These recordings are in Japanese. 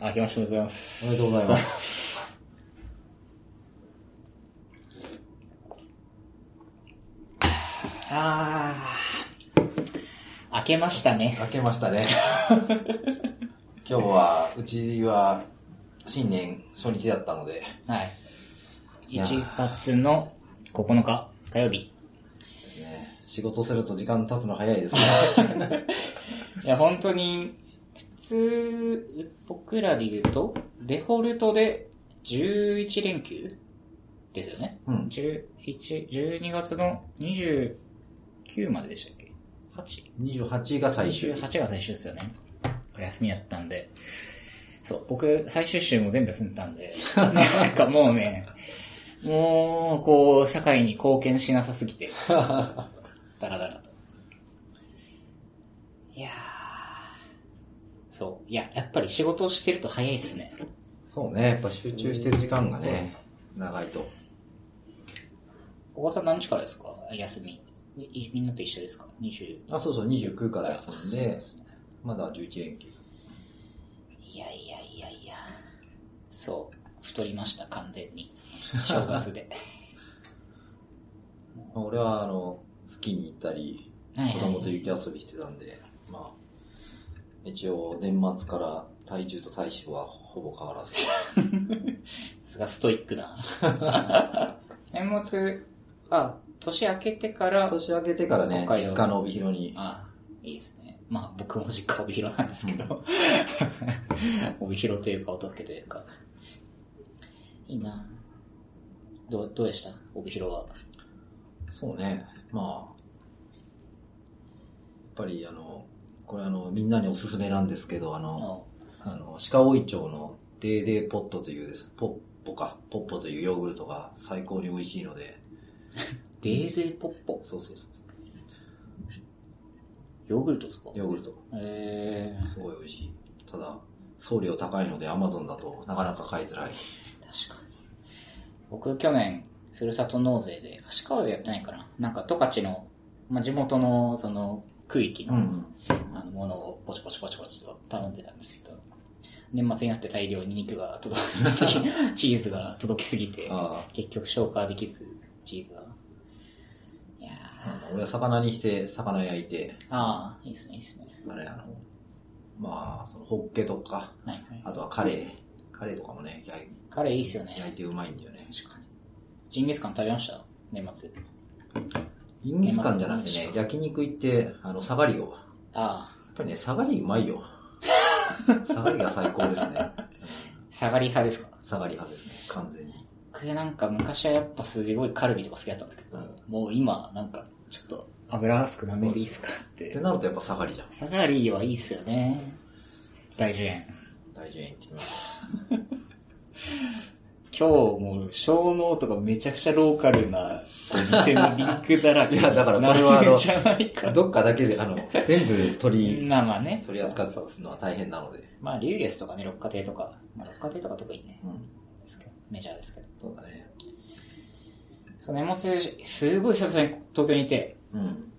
明けましておめでとうございます。おめでとうございます。あー、明けましたね。明けましたね。今日は、うちは、新年初日だったので、はい。や1月の9日火曜日。ね、仕事すると時間経つの早いですね。いや、本当に、普通、僕らで言うと、デフォルトで11連休ですよね。うん11 12月の29まででしたっけ ?8? 28が最終。28が最終ですよね。お休みだったんで。そう、僕、最終週も全部済んだんで、なんかもうね、もう、こう、社会に貢献しなさすぎて、ダラダラと。いやー、そう、いや、やっぱり仕事をしてると早いっすね。そうね、やっぱ集中してる時間がね、長いと。小川さん何時からですか？休み。いみんなと一緒ですか ?20。あ、そうそう、29から休んでで、すね。まだ11連休。いやいやいやいや。そう。太りました、完全に。正月で。俺は、あの、スキーに行ったり、はい子供と雪遊びしてたんで、まあ、一応年末から体重と体脂はほぼ変わらず。さすがストイックだ。年末、あ、年明けてから、年明けてからね、北海道実家の帯広に、あ、いいですね。まあ僕も実家帯広なんですけど、帯広というか音更というか。いいなどう、どうでした？帯広は。そうね、まあ、やっぱりあの、これあの、みんなにおすすめなんですけど、あの、ああ。の、鹿追町のデーデーポットというです、ポッポか、ポッポというヨーグルトが最高に美味しいので、デーデーポッポ？そうそうそう、ヨーグルトですか？ヨーグルト、えー、すごい美味しい。ただ、送料高いので Amazon だとなかなか買いづらい。確かに。僕去年、ふるさと納税で、足川はやってないかな。なんか十勝の、まあ、地元のその区域の、のものをポチポチポチポチと頼んでたんですけど、年末になって大量に肉が届き、チーズが届きすぎて結局消化できず、チーズは。いやー、俺は魚にして、魚焼いて、ああ、いいっすね、いいっすね。あれ、あの、まあ、その、ホッケとか、はいはい。あとはカレー。カレーとかもね、焼いカレーいいっすよね。焼いてうまいんだよね。確かに。ジンギスカン食べました？年末。ジンギスカンじゃなくてね、焼肉行って、あの、サガリを。ああ、ぱりね、サガリうまいよ。サガリが最高ですね。下がり派ですか？サガリ派ですね、完全に。僕なんか昔はやっぱすごいカルビとか好きだったんですけど、もう今なんかちょっと油少なめでいいっすかっってて。なるとやっぱサガリじゃん。サガリはいいっすよね。大樹園。大丈夫行ってきます。今日もう小脳とかめちゃくちゃローカルなお店のリンクだらけ。いやだからこれはあの。どっかだけで、あの、全部取り、まあまあね。取り扱そううのは大変なので。まあ、リュウゲスとかね、六花亭とか、まあ、六花亭とか特にね、うん。ですけど、メジャーですけど。そうだね。そう、年末、すごい久々に東京にいて、うん。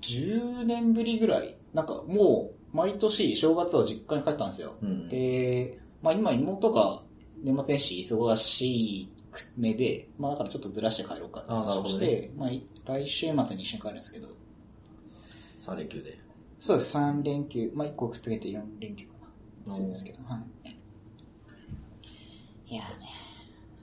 10年ぶりぐらい、なんかもう、毎年正月は実家に帰ったんですよ。うん。で、まあ今妹が年末年始忙しくめで、まあだからちょっとずらして帰ろうかって話をして、まあい来週末に一緒に帰るんですけど、3連休で。そうです、3連休、まあ1個くっつけて4連休かな。するんですけど、はい。いやーね、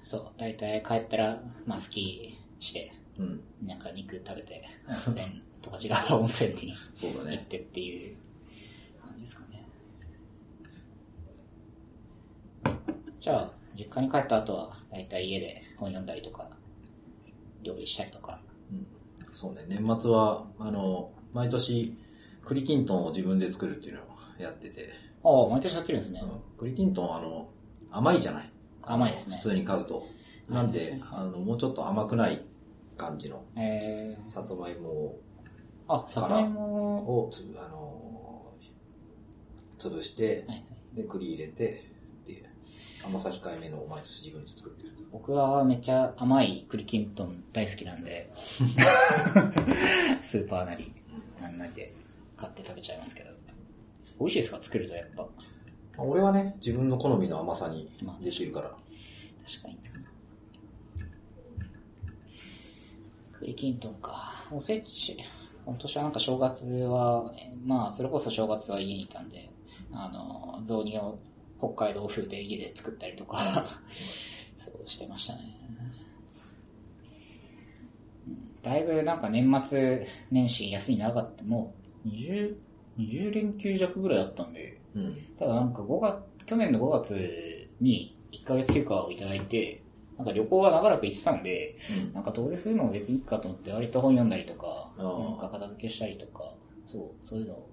そう、大体帰ったら、まあスキーして、うん。なんか肉食べて、温泉とか違う温泉に ね。行ってっていう感じですかね。じゃあ、実家に帰った後は、だいたい家で本読んだりとか、料理したりとか。うん。そうね、年末は、あの、毎年、栗きんとんを自分で作るっていうのをやってて、ああ、毎年やってるんですね。うん。栗きんとんはあの、甘いじゃない。甘いっすね。普通に買うと。なんで、あの、もうちょっと甘くない感じのえ。ー、さつまいもをあ、さつまいも、をつぶ、あのー潰して、はいはい。で、栗入れて、で、甘さ控えめのを毎年自分で作ってる。僕はめっちゃ甘い栗きんとん大好きなんで、スーパーなり、なんなりで買って食べちゃいますけど。美味しいですか作るとやっぱ。俺はね、自分の好みの甘さにできるから。確かに。栗きんとんか。おせち、今年はなんか正月は、まあ、それこそ正月は家にいたんで、あの、雑煮を北海道風で家で作ったりとか、そうしてましたね。うんだいぶなんか年末年始休み長かった。もう20、20連休弱ぐらいあったんで、うん。ただなんか5月、去年の5月に1ヶ月休暇をいただいて、なんか旅行が長らく行ってたんで、なんか遠出するのも別にいいかと思って割と本読んだりとか、なんか片付けしたりとか、そう、そういうのを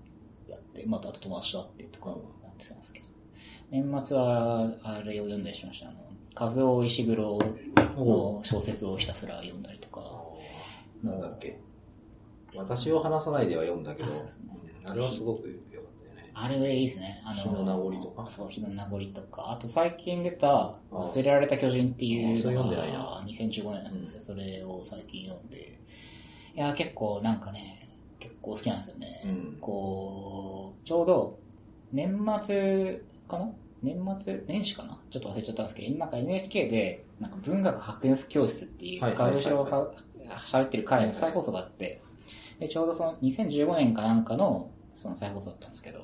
やって、またあと友達と会ってとかやってたんですけど、年末はあれを読んだりしました。あの、和夫石黒の小説をひたすら読んだりとか、なんだっけ。私を話さないでは読んだけど、あそうですねうんあれはすごく良かったよね。あれいいですね。あの、日の名残とかそう、日の名残とか。あと最近出た、忘れられた巨人っていうのが、2015年のやつですよ。それを最近読んで。いや、結構なんかね、結構好きなんですよね。うんこう、ちょうど、年末かな？年末、年始かな？ちょっと忘れちゃったんですけど、なんか NHK で、なんか文学発展教室っていう、川上が喋ってる回の再放送があって、で、ちょうどその2015年かなんかの、その再放送だったんですけど、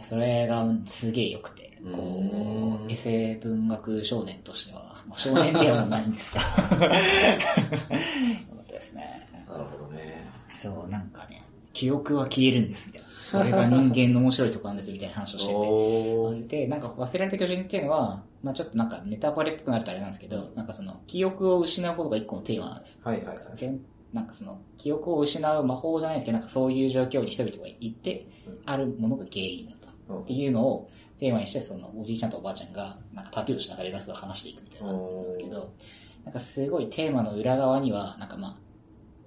それがすげえ良くて、こうエセ文学少年としては、まあ、少年ではないんですが、よかったですね。なるほどね。そう、なんかね、記憶は消えるんです、みたいな。それが人間の面白いとこなんです、みたいな話をしてて。で、なんか忘れられた巨人っていうのは、まあちょっとなんかネタバレっぽくなるとあれなんですけど、なんかその、記憶を失うことが一個のテーマなんです。はいはいはいなんか全なんかその、記憶を失う魔法じゃないですけど、なんかそういう状況に人々がいて、あるものが原因だと。うんっていうのをテーマにして、その、おじいちゃんとおばあちゃんが、なんか旅をしながらいろんな人と話していくみたいなやつなんですけど、なんかすごいテーマの裏側には、なんかまあ、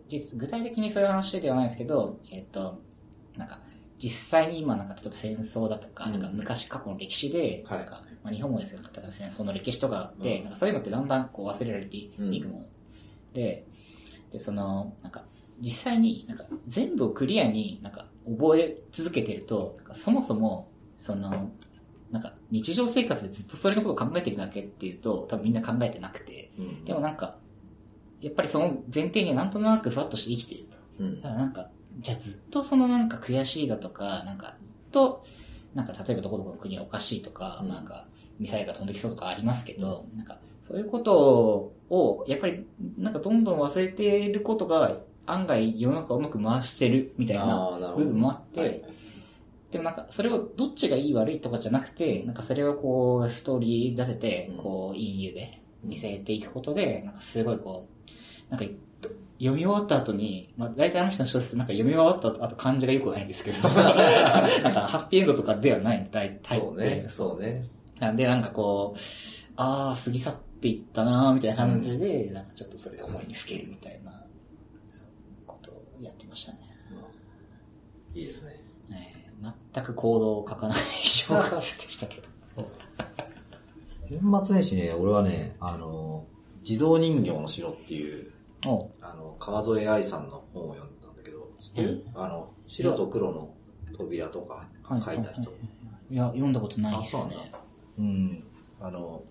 実具体的にそういう話ではないですけど、えっ、と、なんか、実際に今なんか例えば戦争だとか、うんなんか昔過去の歴史で、はいなんか、まあ日本もですけど、例えば戦争の歴史とかがあって、うんなんかそういうのってだんだんこう忘れられていくもの。で、で、その、なんか、実際になんか全部をクリアになんか覚え続けてると、なんかそもそも、その、なんか日常生活でずっとそれのことを考えてるだけっていうと、多分みんな考えてなくて、うんでもなんか、やっぱりその前提にはなんとなくふわっとして生きていると。うんだからなんか、じゃあずっとそのなんか悔しいだとか、なんかずっと、なんか例えばどこどこの国はおかしいとか、うん。なんかミサイルが飛んできそうとかありますけど、なんかそういうことを、やっぱりなんかどんどん忘れていることが案外世の中をうまく回してるみたいな部分もあって、はい。でもなんか、それをどっちがいい悪いとかじゃなくて、なんかそれをこう、ストーリー立ててうん、こう、いい湯で見せていくことで、なんかすごいこう、なんか、読み終わった後に、まあ大体あの人の小説なんか読み終わった後漢字が良くないんですけど、なんかハッピーエンドとかではない大体そうね、そうね。なんでなんかこう、あー、過ぎ去っていったなーみたいな感じで、なんかちょっとそれで思いにふけるみたいな、そうことをやってましたね。いいですね。ね全く行動を書かない正月でしたけど。年末年始ね、俺はね、あの、自動人形の城っていうあの、川添愛さんの本を読んだんだけど、知ってる、あの、白と黒の扉とかはい書いた人。いや、読んだことないっすねうなん。うん。あの、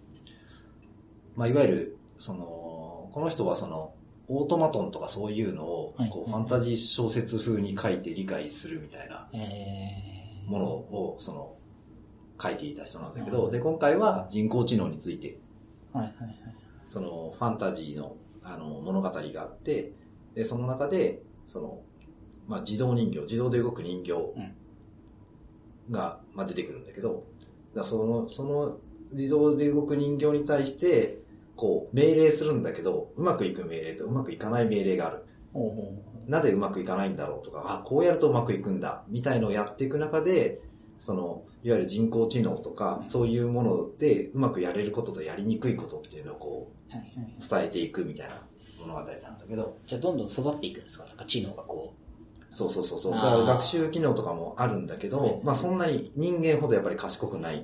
まあ、いわゆる、その、この人はその、オートマトンとかそういうのを、はいこう、ファンタジー小説風に書いて理解するみたいなえものを、その、書いていた人なんだけど、で、今回は人工知能について、ー、はいはいはい。その、ファンタジーの、あの、物語があって、で、その中で、その、まあ、自動人形、自動で動く人形が、まあ、出てくるんだけど、だその、その、自動で動く人形に対して、こう、命令するんだけど、うまくいく命令とうまくいかない命令がある。なぜうまくいかないんだろうとか、あ、こうやるとうまくいくんだ、みたいのをやっていく中で、その、いわゆる人工知能とか、そういうものでうまくやれることとやりにくいことっていうのをこう、はいはい。伝えていくみたいな物語なんだけど、じゃあどんどん育っていくんですか？なんか知能がこそうそうそうそう。あーだから学習機能とかもあるんだけど、はいまあそんなに人間ほどやっぱり賢くない。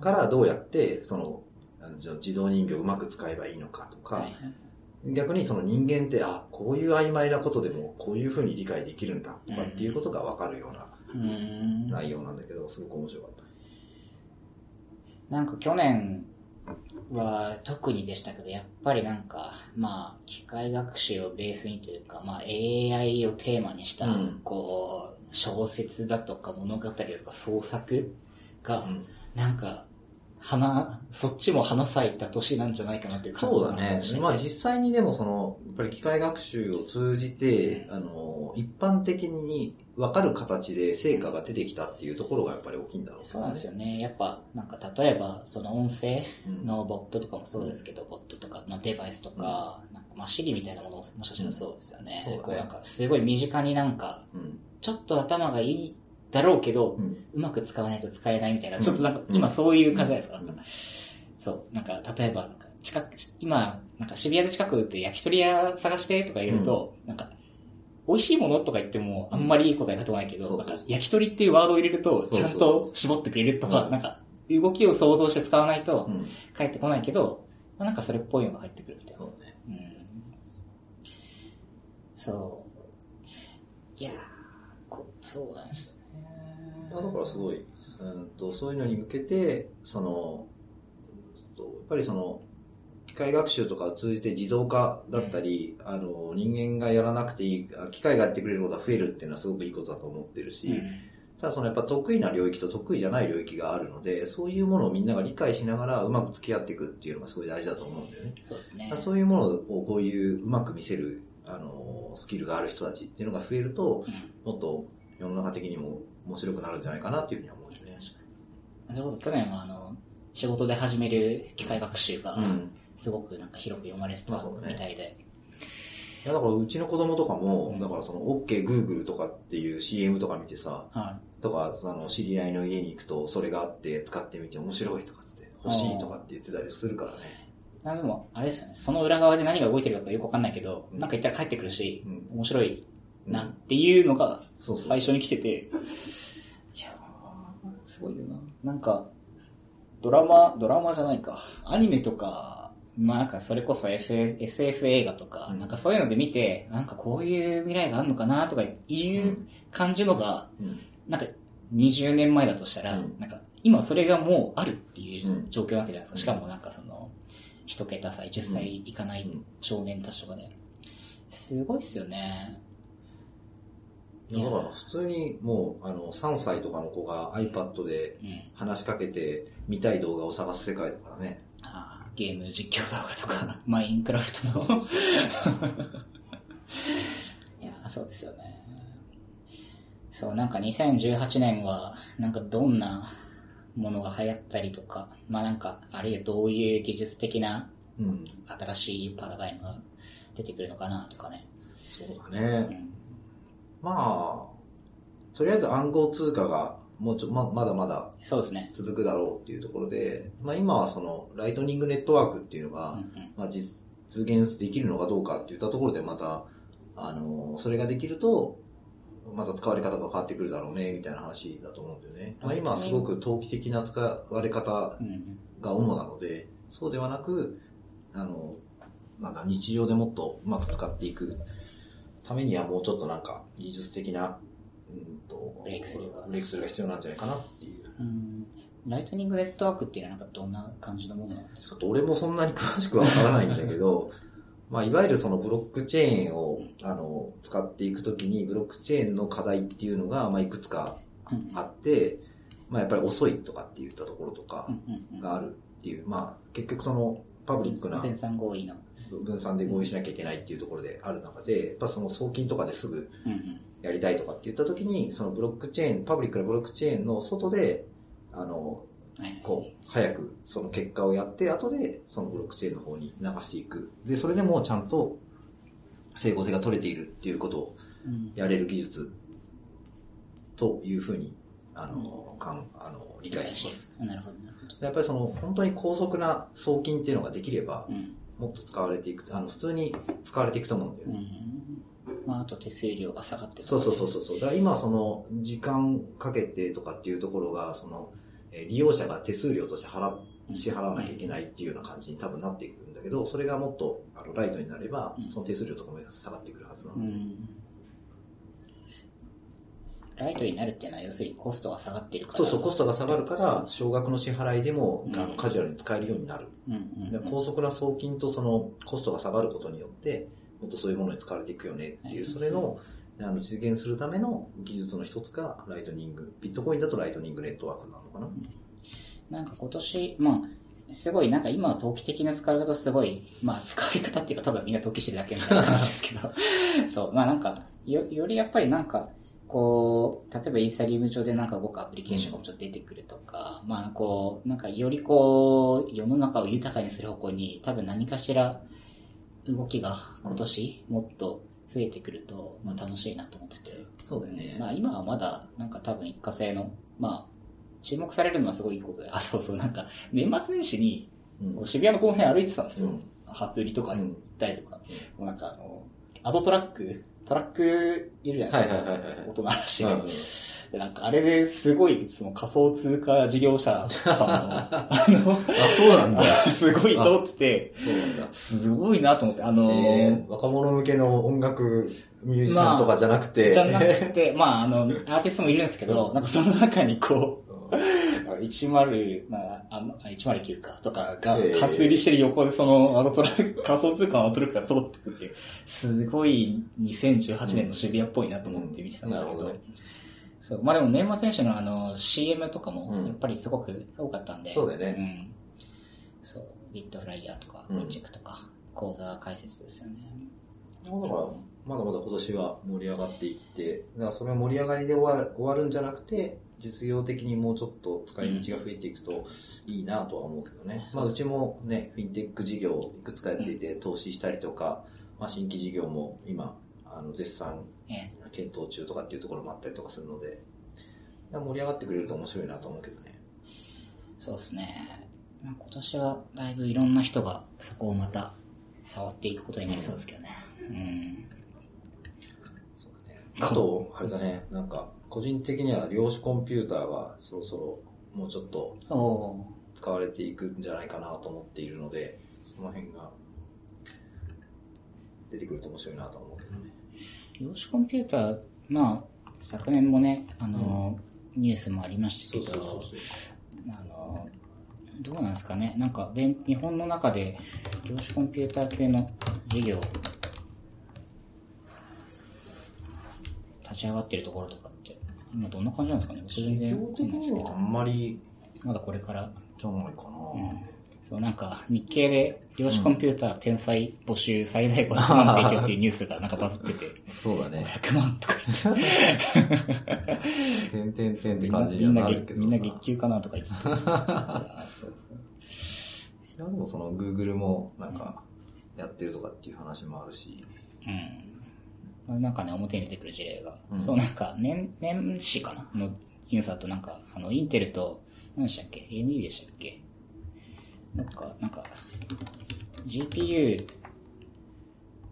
からどうやって、その、あの自動人形をうまく使えばいいのかとか、はいはい。逆にその人間って、あ、こういう曖昧なことでもこういうふうに理解できるんだとかっていうことがわかるような。内容なんだけど、すごく面白かった。なんか去年は特にでしたけど、やっぱりなんか、まあ、機械学習をベースにというか、まあ AI をテーマにした、うん。こう、小説だとか物語だとか創作が、うん。なんか、花、そっちも花咲いた年なんじゃないかなっていう感じそうだね。まあ実際にでもその、やっぱり機械学習を通じて、あの、一般的に分かる形で成果が出てきたっていうところがやっぱり大きいんだろうそうなんですよ。よね。やっぱ、なんか例えば、その音声うんのボットとかもそうですけど、ボットとか、まあ、デバイスとか、なんかまあ、シリみたいなものももしかしたらそうですよね。うんこうなんか、すごい身近になんか、うん。ちょっと頭がいいだろうけど、うん。うまく使わないと使えないみたいな、うんちょっとなんか、うん今そういう感じじゃないですか。うんそう、なんか、例えば、なんか、近く、今、なんか渋谷で近くで焼き鳥屋探してとか言うと、なんか、美味しいものとか言っても、あんまりいい答えが返ってこないけど、なんか、焼き鳥っていうワードを入れると、ちゃんと絞ってくれるとか、うんなんか、動きを想像して使わないとう、ん。返ってこないけど、まあ、なんかそれっぽいのが返ってくるみたいな。そうね。うん。そう。いやー、こそうなんですよね。だからすごい、うんと、そういうのに向けて、その、とやっぱりその、機械学習とかを通じて自動化だったり、あの、人間がやらなくていい、あ機械がやってくれることが増えるっていうのはすごくいいことだと思ってるし、ただそのやっぱ得意な領域と得意じゃない領域があるので、そういうものをみんなが理解しながらうまく付き合っていくっていうのがすごい大事だと思うんだよね。そうですね。そういうものをこういううまく見せる、あの、スキルがある人たちっていうのが増えると、うんもっと世の中的にも面白くなるんじゃないかなっていうふうには思うよね。それこそ去年はあの、仕事で始める機械学習が、うん。すごくなんか広く読まれてたみたいで。いや、だからうちの子供とかも、うん。だからその OK Google とかっていう CM とか見てさ、はとか、その知り合いの家に行くとそれがあって使ってみて面白いとかつって、欲しいとかって言ってたりするからね。い。なんでも、あれですよね、その裏側で何が動いてるかよくわかんないけど、うん。なんか言ったら帰ってくるし、うん。面白いうんなっていうのが最初に来てて、いやー、すごいよな。なんか、ドラマ、ドラマじゃないか、アニメとか、まあなんかそれこそ F SF 映画とか、うんなんかそういうので見て、なんかこういう未来があるのかなとかいう感じのが、うんなんか20年前だとしたら、うんなんか今それがもうあるっていううん状況なわけじゃないですか。うんしかもなんかその、一桁歳、10歳いかないうん少年たちとかね。すごいっすよね。だから普通にもう、あの、3歳とかの子が iPad でうん。話しかけて見たい動画を探す世界だからね。あーゲーム実況動画とか、マインクラフトの。いや、そうですよね。そう、なんか2018年は、なんかどんなものが流行ったりとか、まあなんか、あるいはどういう技術的なうん。新しいパラダイムが出てくるのかなとかね。そうだね。うん。まあ、とりあえず暗号通貨がもうちょ、ま、まだまだそうですね。続くだろうっていうところで、まあ今はその、ライトニングネットワークっていうのが、うんうん。まあ実現できるのかどうかっていったところでまた、あの、それができると、また使われ方が変わってくるだろうね、みたいな話だと思うんだよね。まあ今はすごく投機的な使われ方。が主なので、そうではなく、あの、なんだ、日常でもっとうまく使っていくためにはもうちょっとなんか技術的な、うんと、ブレイクスルーがイクスルーが必要なんじゃないかなっていう。うん。ライトニングネットワークっていうのはなんかどんな感じのものなんですか？ちょっと俺もそんなに詳しくわからないんだけど、まあ、いわゆるそのブロックチェーンを、あの、使っていくときに、ブロックチェーンの課題っていうのが、まあ、いくつかうんあって、まあ、やっぱり遅いとかって言ったところとかがあるっていう、まあ、結局その、パブリックな分散合意の。分散で合意しなきゃいけないっていうところである中で、やっぱその送金とかですぐやりたいとかって言ったときに、そのブロックチェーン、パブリックなブロックチェーンの外で、あの、はいこう、早くその結果をやって、後でそのブロックチェーンの方に流していく。で、それでもうちゃんと整合性が取れているっていうことをうんやれる技術というふうに、あの、かん、あの、理解します。なるほど、なるほど。やっぱりその、本当に高速な送金っていうのができれば、うん。もっと使われていく、あの、普通に使われていくと思うんだよね。うん。まあ、あと手数料が下がってるそうそうそうそう。だから今その時間かけてとかっていうところが、その、えー利用者が手数料として払っ支払わなきゃいけないっていうような感じに多分なっていくんだけど、それがもっとあのライトになればう、んその手数料とかも下がってくるはずなので。うん。ライトになるっていうのは、要するにコストが下がってるから。そうそう、コストが下がるかそらう、少額の支払いでも、うんあのカジュアルに使えるようになる。うんうんうん。で高速な送金とそのコストが下がることによって、もっとそういうものに使われていくよねっていう、それの、あの、実現するための技術の一つが、ライトニング。ビットコインだとライトニングネットワークなのかな？なんか今年、まあ、すごい、なんか今は投機的な使い方すごい、まあ使い方っていうか、ただみんな投機してるだけみたいな感じですけど、そう、まあなんか、よ、よりやっぱりなんか、こう、例えばイーサリウム上でなんか動くアプリケーションがちょっと出てくるとか、まあこう、なんかよりこう、世の中を豊かにする方向に多分何かしら動きが今年もっと増えてくると、まあ楽しいなと思ってて、そうだよね。まあ今はまだ、なんか多分一過性の、まあ、注目されるのはすごいいいことで、あ、そうそう、なんか、年末年始に、うん渋谷のこの辺歩いてたんですよ。うん初売りとかうん行ったりとか。もうなんかあの、アドトラック、トラックいるじゃないですか。はいはいはいはい音鳴らしてるうんで、なんかあれですごい、その仮想通貨事業者さんの、あの、あ、そうなんだ。すごい通ってて、そうなんだ。すごいなと思って、あのえー、若者向けの音楽ミュージシャンとかじゃなくて、じゃなくて、まああの、アーティストもいるんですけど、なんかその中にこう、10、なあの109かとかがええ初売りしてる横でそのアドトラ 仮想通貨のアドトラックが通ってくってすごい2018年の渋谷っぽいなと思って見てたんですけど、うんそう、まあでも年末選手のあの CM とかもうん。やっぱりすごく多かったんで、そうだよね。ん。そう、ビットフライヤーとか、うん。コンチェックとか、講座解説ですよね。だから、まだまだ今年は盛り上がっていって、だからそれは盛り上がりで終わる終わるんじゃなくて、実用的にもうちょっと使い道が増えていくといいなとは思うけどね。うんまあうちもね、フィンテック事業いくつかやっていて、投資したりとか、まあ新規事業も今、あの、絶賛え検討中とかっていうところもあったりとかするので、盛り上がってくれると面白いなと思うけどね。そうですね。まあ今年はだいぶいろんな人がそこをまた触っていくことになりそうですけどね。うん。あと、あれだね、なんか、個人的には量子コンピューターはそろそろもうちょっと使われていくんじゃないかなと思っているので、その辺が出てくると面白いなと思うけどね。ー。量子コンピューター、まあ、昨年もね、あの、ニュースもありましたけど、あの、どうなんですかね。なんか、勉日本の中で量子コンピューター系の事業、立ち上がってるところとかって、今どんな感じなんですかね僕全然わかんないですけどあ。んまりまだこれからじゃないかな。そう、なんか、日経で、量子コンピューター天才募集最大500万提供っていうニュースがなんかバズってて、そうだね。100万とか言って、てんてんてんって感じになるけどさ。みんな月給かなとか言ってて。あそうそう。いやでもその Google もなんかやってるとかっていう話もあるし。うん。なんかね、表に出てくる事例が、うんそうなんか、年、年始かなのニュースだとなんか、あの、インテルと、何でしたっけ ?AMD でしたっけ？なんか、なんか、GPU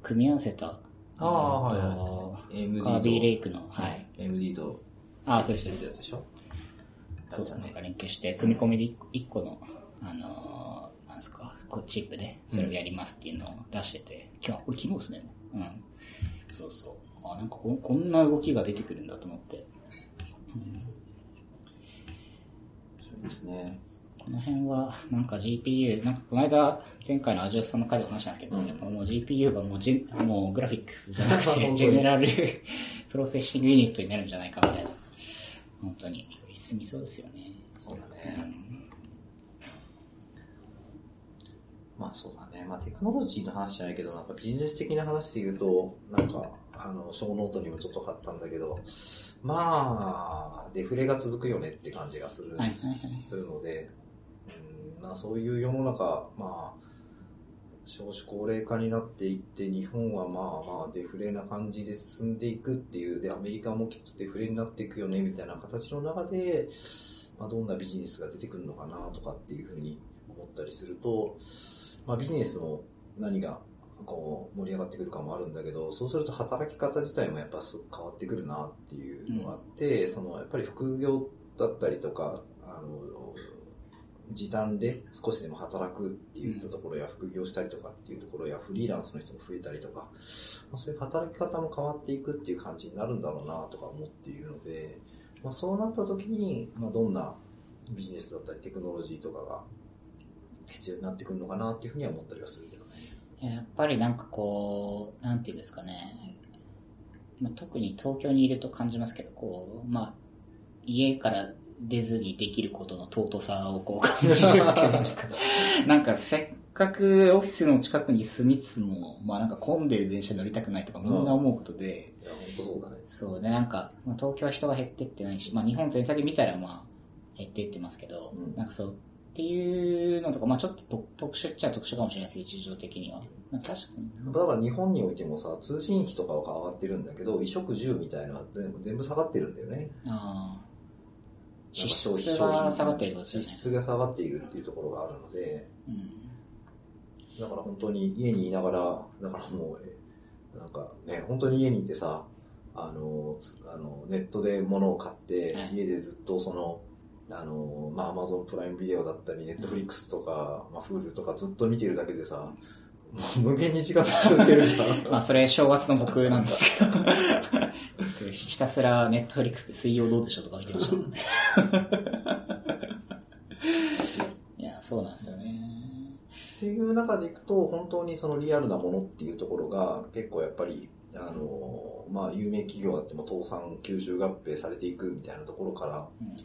組み合わせた、ああえっとはいはい AMD とカービーレイクの、はい。AMD とああ、そうです、やそうです。つでしょ？そうだ、なんか連携して、組み込みで1個の、あのーなんですか、こうチップでそれをやりますっていうのを出してて、今日、これ昨日ですね。うん。そうそう。あ、なんかここんな動きが出てくるんだと思って。そうですね。この辺は、なんか GPU、なんかこの間、前回のアジオスさんの回でお話したんですけど、うんやっぱもう GPU がもうジェもうグラフィックスじゃなくて、ジェネラルプロセッシングユニットになるんじゃないかみたいな。本当に、より進みそうですよね。そうだね。まあそうだね。まあテクノロジーの話じゃないけど、なんかビジネス的な話で言うと、なんか、あの、ショーノートにもちょっと貼ったんだけど、まあ、デフレが続くよねって感じがする、はいはいはい。するので、うん、まあそういう世の中、まあ、少子高齢化になっていって、日本はまあまあデフレな感じで進んでいくっていう、で、アメリカもきっとデフレになっていくよね、みたいな形の中で、まあどんなビジネスが出てくるのかなとかっていうふうに思ったりすると、まあビジネスも何がこう盛り上がってくるかもあるんだけど、そうすると働き方自体もやっぱ変わってくるなっていうのがあって、そのやっぱり副業だったりとか、あの、時短で少しでも働くっていったところや副業したりとかっていうところやフリーランスの人も増えたりとか、まあ、そういう働き方も変わっていくっていう感じになるんだろうなとか思っているので、まあ、そうなった時に、まあ、どんなビジネスだったりテクノロジーとかが必要になってくるのかなっていうふうには思ったりはするけどね。やっぱりなんかこう、なんていうんですかね。まあ、特に東京にいると感じますけど、こう、まあ、家から出ずにできることの尊さをこう感じるわけですか。なんかせっかくオフィスの近くに住みつつも、まあなんか混んでる電車に乗りたくないとかみんな思うことで、いや、本当そうだね。そうで、なんか、まあ、東京は人が減ってってないし、まあ日本全体で見たらまあ減ってってますけど、うんなんかそう、っていうのとか、まあちょっとと特殊っちゃ特殊かもしれないですけど、事情的には。確かにな。だから日本においてもさ、通信費とかは上がってるんだけど、衣食住みたいなのは全部全部下がってるんだよね。ああ。支出が下がってることですよね。支出が下がっているっていうところがあるので、うん。だから本当に家にいながら、だからもう、えなんかね、本当に家にいてさ、あの、つあのネットで物を買って、はい家でずっとその、あの、まあ、アマゾンプライムビデオだったり、ネットフリックスとか、まあ、フールとかずっと見てるだけでさ、無限に時間るじゃん。まあそれ正月の僕なんですけど。僕ひたすらネットフリックスで水曜どうでしょうとか見てましたもんね。いや、そうなんですよね。っていう中でいくと、本当にそのリアルなものっていうところが、結構やっぱり、あの、まあ、有名企業だっても倒産、吸収合併されていくみたいなところから、うん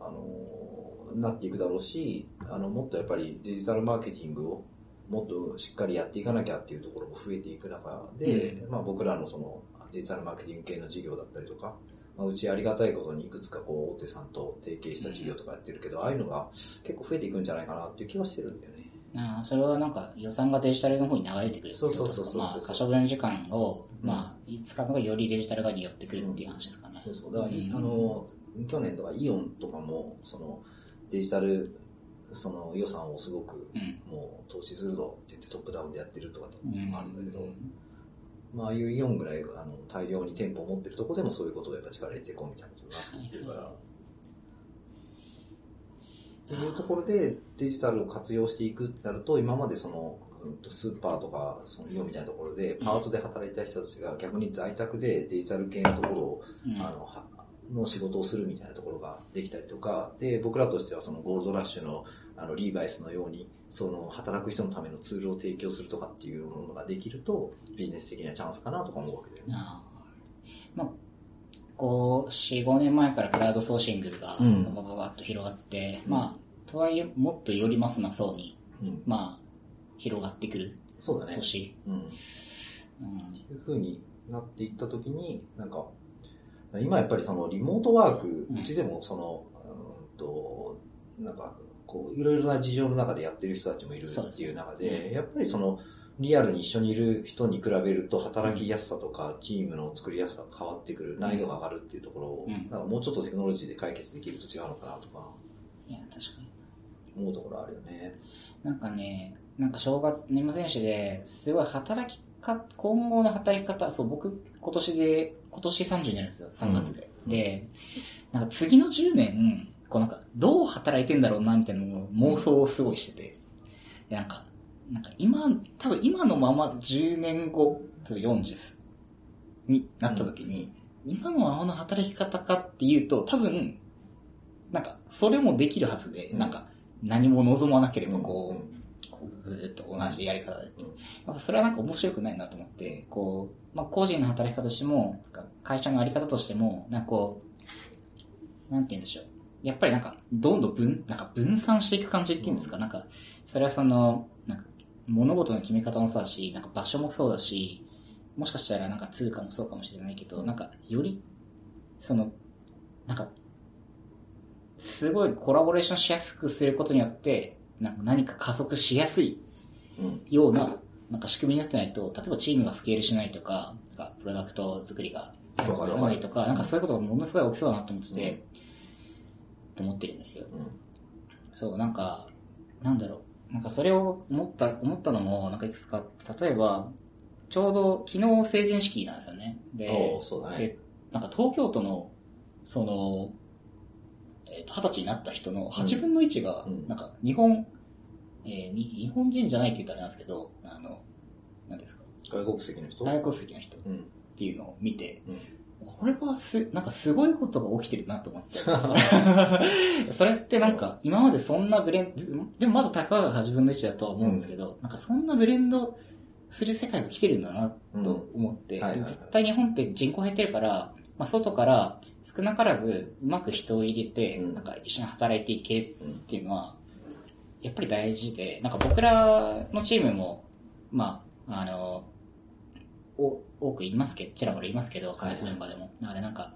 あの、なっていくだろうし、あの、もっとやっぱりデジタルマーケティングをもっとしっかりやっていかなきゃっていうところも増えていく中で、まあ僕らのそのデジタルマーケティング系の事業だったりとか、まあ、うちありがたいことにいくつかこう大手さんと提携した事業とかやってるけど、ああいうのが結構増えていくんじゃないかなっていう気はしてるんだよね。ああそれはなんか予算がデジタルの方に流れてくるってことですか可処分時間を、まあ、使うのがよりデジタル側に寄ってくるっていう話ですかね。そうそう。だから、うんあの、去年とかイオンとかも、その、デジタル、その予算をすごく、うん。もう投資するぞって言ってトップダウンでやってるとかうんもあるんだけど、まあ、ああいうイオンぐらいあの大量に店舗を持ってるとこでもそういうことをやっぱ力入れていこうみたいなことになっていってるから、っていうところでデジタルを活用していくってなると、今までその、スーパーとかそのイオンみたいなところでパートで働いた人たちが逆に在宅でデジタル系のところをうん。あのはの仕事をするみたいなところができたりとか、で、僕らとしてはそのゴールドラッシュのあのリーバイスのように、その働く人のためのツールを提供するとかっていうものができると、ビジネス的なチャンスかなとか思うわけだよね。まあ、こう、4、5年前からクラウドソーシングがうんバババッと広がって、まあ、とはいえ、もっとよりますな層に、うん。まあ、広がってくるそうだね。年。うん。うん。いう風になっていったときに、なんか、今やっぱりそのリモートワーク、うんうちでもその、うんと、なんか、こう、いろいろな事情の中でやってる人たちもいるっていう中で、やっぱりその、リアルに一緒にいる人に比べると働きやすさとか、チームの作りやすさが変わってくる、難易度が上がるっていうところを、うん。なんかもうちょっとテクノロジーで解決できると違うのかなとか、いや、確かに。思うところあるよね。なんかね、なんか正月、年末年始ですごい働きか、今後の働き方、そう、僕今年で、今年30になるんですよ、3月で。うん。で、なんか次の10年、こうなんか、どう働いてんだろうな、みたいな妄想をすごいしてて。でなんか、なんか今、多分今のまま10年後、多分40になった時に、今のままの働き方かっていうと、多分、なんか、それもできるはずで、うんなんか、何も望まなければ、こう、うずーっと同じやり方で。なんかそれはなんか面白くないなと思って、こう、まあ、個人の働き方としても、会社のあり方としても、なんかこう、なんて言うんでしょう。やっぱりなんか、どんどん分、なんか分散していく感じっていうんですか、なんか、それはその、なんか、物事の決め方もそうだし、なんか場所もそうだし、もしかしたらなんか通貨もそうかもしれないけど、なんか、より、その、なんか、すごいコラボレーションしやすくすることによって、なんか何か加速しやすいうん。ような、なんか仕組みになってないと、例えばチームがスケールしないとか、なんかプロダクト作りがいとか、なんかそういうことがものすごい起きそうだなと思ってて、と思ってるんですよ。うん。そう、なんか、なんだろう。なんかそれを思った、思ったのも、なんかいくつか、例えば、ちょうど昨日成人式なんですよね。でね。で、なんか東京都の、その、えっ、と、二十歳になった人の8分の1がうん、なんか、日本、えーに日本人じゃないって言ったらあれなんですけど、あの、何ですか、外国籍の人？外国籍の人っうん。ていうのを見て、うんこれはす、なんかすごいことが起きてるなと思って。それってなんか、今までそんなブレンド、でもまだたかが8分の1だとは思うんですけど、なんかそんなブレンドする世界が来てるんだなと思って、絶対日本って人口減ってるから、まあ、外から少なからずうまく人を入れて、うん。なんか一緒に働いていけるっていうのは、やっぱり大事で、なんか僕らのチームも、まあ、あの、お多く言いますけど、ちらほら言いますけど、開発メンバーでも。だからなんか、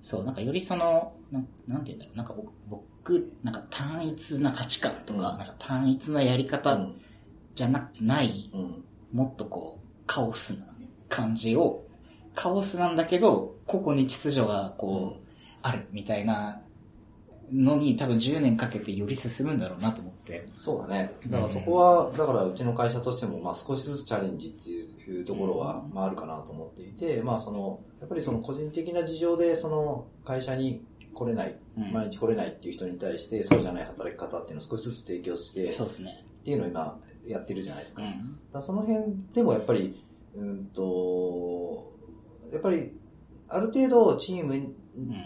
そう、なんかよりその、なんなんて言うんだろう、なんか僕、僕なんか単一な価値観とか、うんなんか単一なやりう方ん。じゃなくない、うん。もっとこう、カオスな感じを、カオスなんだけど、個々に秩序がこう、あるみたいなのに多分10年かけてより進むんだろうなと思って。そうだね。だからそこは、だからうちの会社としても、まあ少しずつチャレンジっていうところは、まああるかなと思っていて、まあその、やっぱりその個人的な事情で、その会社に来れない、うん毎日来れないっていう人に対して、そうじゃない働き方っていうのを少しずつ提供して、そうですね。っていうのを今やってるじゃないですか。うん。らその辺でもやっぱり、うんと、やっぱり、ある程度チーム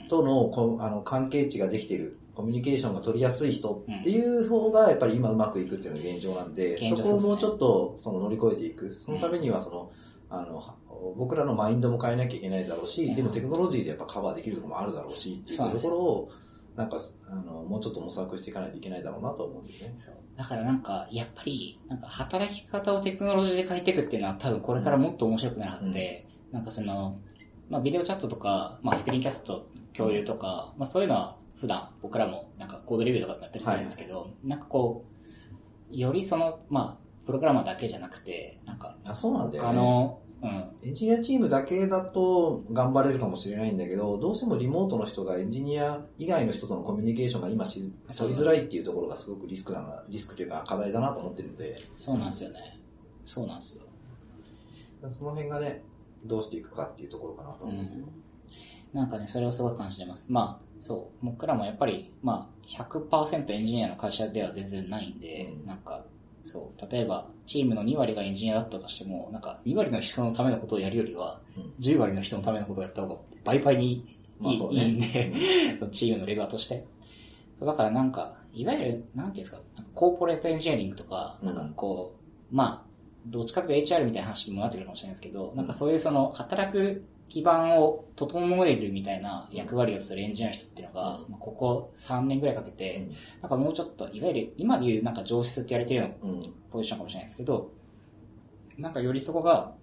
とのこあの関係値ができている、コミュニケーションが取りやすい人っていう方がやっぱり今うまくいくっていうのが現状なんで、そこをもうちょっとその乗り越えていく。そのためにはその、あの、は僕らのマインドも変えなきゃいけないだろうし、うんでもテクノロジーでやっぱカバーできるところもあるだろうし、っていうところを、なんか、あの、もうちょっと模索していかないといけないだろうなと思うんですね。そう。だからなんか、やっぱり、なんか働き方をテクノロジーで変えていくっていうのは多分これからもっと面白くなるはずで、なんかその、まあビデオチャットとか、まあスクリーンキャスト共有とか、まあそういうのは普段僕らもなんかコードレビューとかやったりするんですけど、なんかこう、よりその、まあ、プログラマーだけじゃなくて、なんか、あ、そうなんだよね。他の、うん、エンジニアチームだけだと頑張れるかもしれないんだけど、どうしてもリモートの人がエンジニア以外の人とのコミュニケーションが今し取りづらいっていうところがすごくリスクだな、リスクというか課題だなと思ってるので、そうなんですよね。そうなんですよ。その辺がね、どうしていくかっていうところかなと思う。うん。なんかね、それをすごい感じてます。まあ、そう、僕らもやっぱり、まあ、100%エンジニアの会社では全然ないんで、うんなんか、そう、例えば、チームの2割がエンジニアだったとしても、なんか、2割の人のためのことをやるよりは、うん10割の人のためのことをやった方が、倍々にいい,、まあねいいんで、そのチームのレバーとして。そう、だからなんか、いわゆる、なんていうんですかコーポレートエンジニアリングとか、なんかこう、まあ、どっちかというと HR みたいな話にもなってくるかもしれないですけど、なんかそういうその、働く基盤を整えるみたいな役割をするエンジニアの人っていうのが、まあここ3年ぐらいかけて、なんかもうちょっと、いわゆる今でいうなんか上質って言われてるような。ポジションかもしれないですけど、なんかよりそこが、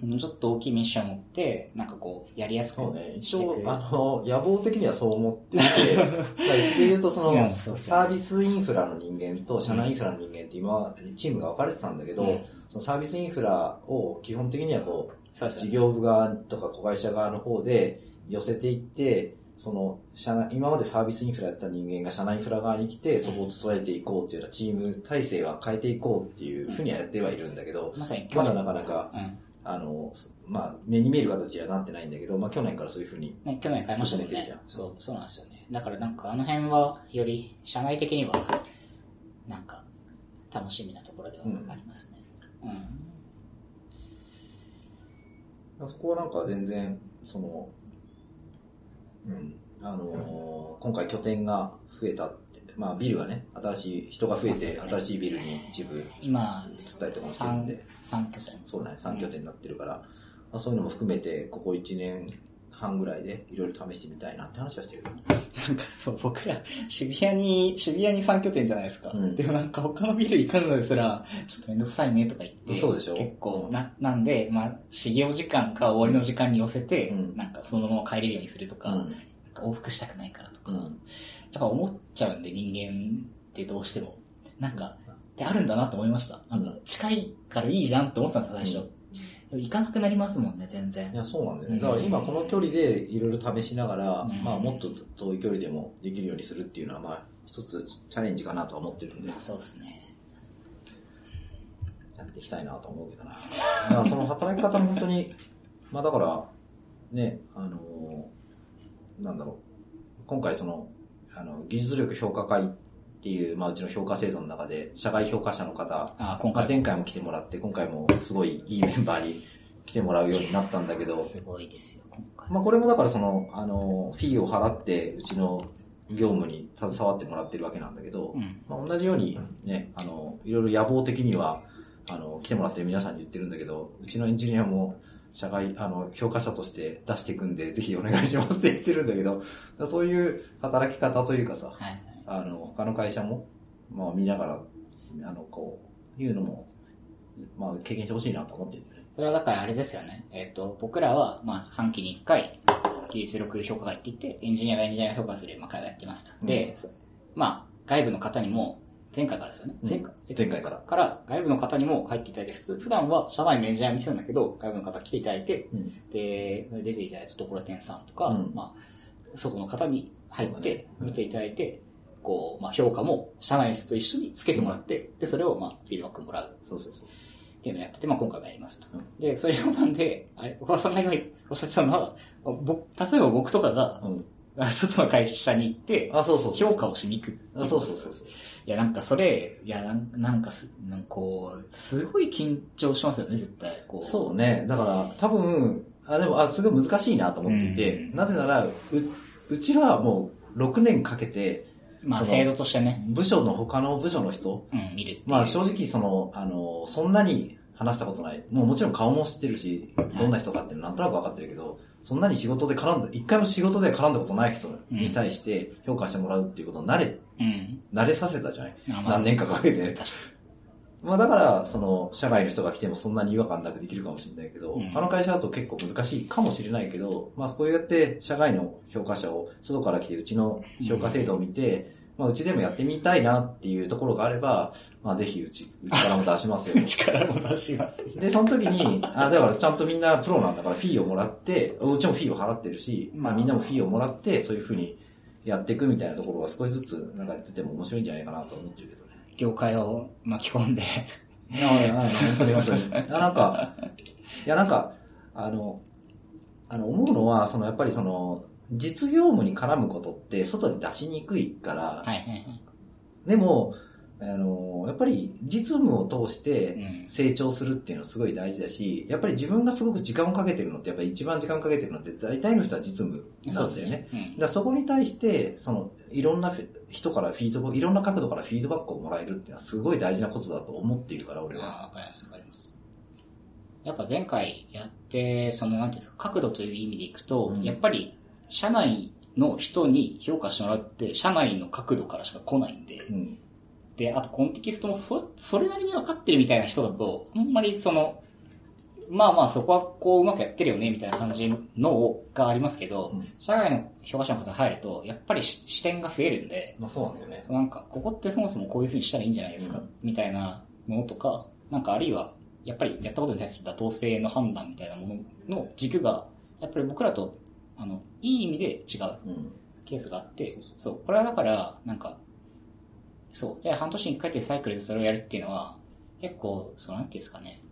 もうちょっと大きいミッションを持って、なんかこう、やりやすくそうね。あの、野望的にはそう思っていて、だからうちで言うと、その、サービスインフラの人間と社内インフラの人間って今はチームが分かれてたんだけど、うんそのサービスインフラを基本的にはこう、そうね。事業部側とか子会社側の方で寄せていって、その、社内、今までサービスインフラやった人間が社内インフラ側に来て、そこを整えていこうっていうようなチーム体制は変えていこうっていうふうにはやってはいるんだけど、まさに去まだ年、なかなか、うん。あの、まあ、目に見える形にはなってないんだけど、まあ、去年からそういうふうに、ね、去年買いましたね。そう、そうなんですよね。だからなんかあの辺は、より社内的には、なんか、楽しみなところではありますね。うん。そこはなんか全然、その、うん、あのー今回拠点が増えたって、まあビルがね、新しい、人が増えて、新しいビルに一部移今、ったりとかもしてるん3で、、三拠点。そうだね、3拠点になってるから、まあ、そういうのも含めて、ここ1年半ぐらいでいろいろ試してみたいなって話はしてる。なんかそう、僕ら、渋谷に、渋谷に3拠点じゃないですか。うんでもなんか他のビル行くのですら、ちょっとめんどくさいねとか言って。そうでしょ結構、な、なんで、まあ、始業時間か終わりの時間に寄せて、うんなんかそのまま帰れるようにするとか、うん。なんか往復したくないからとか、うん。やっぱ思っちゃうんで人間ってどうしても。なんか、ってあるんだなと思いました。なんか、近いからいいじゃんって思ってたんですよ、最初。行かなくなりますもんね、全然い。や、そうなんだよね。うんだから今この距離でいろいろ試しながら、うんまあもっと遠い距離でもできるようにするっていうのは、まあ一つチャレンジかなとは思ってるんでまあ、、そうですね。やっていきたいなと思うけどな。だからその働き方も本当に、まあだから、ね、あのーなんだろう。今回その、あの、技術力評価会っていう、まあ、うちの評価制度の中で、社外評価者の方、あ、今回まあ前回も来てもらって、今回もすごいいいメンバーに来てもらうようになったんだけど、すごいですよ、今回。まあこれもだからその、あの、フィーを払って、うちの業務に携わってもらってるわけなんだけど、うん。まあ同じようにね、あの、いろいろ野望的には、あの、来てもらってる皆さんに言ってるんだけど、うちのエンジニアも、社外、あの、評価者として出していくんで、ぜひお願いしますって言ってるんだけど、そういう働き方というかさ、はい。あの、他の会社も、まあ見ながら、あの、こう、いうのも、まあ経験してほしいなと思ってる。それはだからあれですよね。えっ、と、僕らは、まあ、半期に1回、技術力評価会って言って、エンジニアがエンジニアを評価する、まあ、会をやってますと。で、そまあ、外部の方にも、前回からですよね。うん前回、前回からから、外部の方にも入っていただいて、普通、普段は社内のエンジニア見せるんだけど、外部の方来ていただいて、うん。で、出ていただいたところてんさんとか、うんまあ、外の方に入って見ていただいて、こう、まあ、評価も、社内の人と一緒につけてもらって、で、それを、まあ、フィードバックもらう。そうそうそう。っていうのをやってて、まあ今回もやりますと。うんで、それをなんで、あれ、小川さんが今おっしゃってたのは、僕、例えば僕とかが、うん。あ外の会社に行って、あ、そうそう。評価をしに行くあそうそうそうそう。いや、なんかそれ、いや、なんなんかす、なんかこう、すごい緊張しますよね、絶対。こう。そうね。だから、多分、あ、でも、あ、すごい難しいなと思っていて、うんなぜなら、う、うちはもう6年かけて、まあ制度としてね、部署の他の部署の人、うん、見る。まあ正直その、あの、そんなに話したことない。もうもちろん顔も知ってるし、どんな人かってなんとなく分かってるけど、そんなに仕事で絡んだ、一回も仕事で絡んだことない人に対して評価してもらうっていうことを慣れ、うん。慣れさせたじゃない？何年かかけて。まあだから、その、社外の人が来てもそんなに違和感なくできるかもしれないけど、うん他の会社だと結構難しいかもしれないけど、まあこうやって社外の評価者を外から来てうちの評価制度を見て、まあうちでもやってみたいなっていうところがあれば、まあぜひうち、うちからも出しますよに。力も出しますよ。で、その時に、あ、だからちゃんとみんなプロなんだからフィーをもらって、うちもフィーを払ってるし、まあみんなもフィーをもらって、そういうふうにやっていくみたいなところが少しずつなんかやってても面白いんじゃないかなと思ってるけどね。業界を巻き込んで、いや、いや、本当に本当に。いや、なんか、いや、なんか、あの、あの、思うのは、その、やっぱりその、実業務に絡むことって外に出しにくいから、はいはいはい。でも、あの、やっぱり実務を通してうん。成長するっていうのはすごい大事だし、やっぱり自分がすごく時間をかけてるのって、やっぱり一番時間かけてるのって大体の人は実務なんそうでよね。ですすね。うんだからそこに対して、その、いろんな人からフィードバック、いろんな角度からフィードバックをもらえるっていうのはすごい大事なことだと思っているから、俺は。わかります、わかります。やっぱ前回やって、その、なんていうんですか、角度という意味でいくと、うんやっぱり、社内の人に評価してもらって、社内の角度からしか来ないんで、うん。で、あとコンテキストもそ、それなりに分かってるみたいな人だと、あんまりその、まあまあそこはこううまくやってるよね、みたいな感じのがありますけど、うん社外の評価者の方が入ると、やっぱりし視点が増えるんで、まあそうなんだよね。なんか、ここってそもそもこういう風にしたらいいんじゃないですか、うんみたいなものとか、なんかあるいは、やっぱりやったことに対する妥当性の判断みたいなものの軸が、やっぱり僕らと、あの、いい意味で違ううん。ケースがあって、そうそうこれはだから、なんか、そう、で、半年に一回というサイクルでそれをやるっていうのは、結構、その、なんていうんですかね、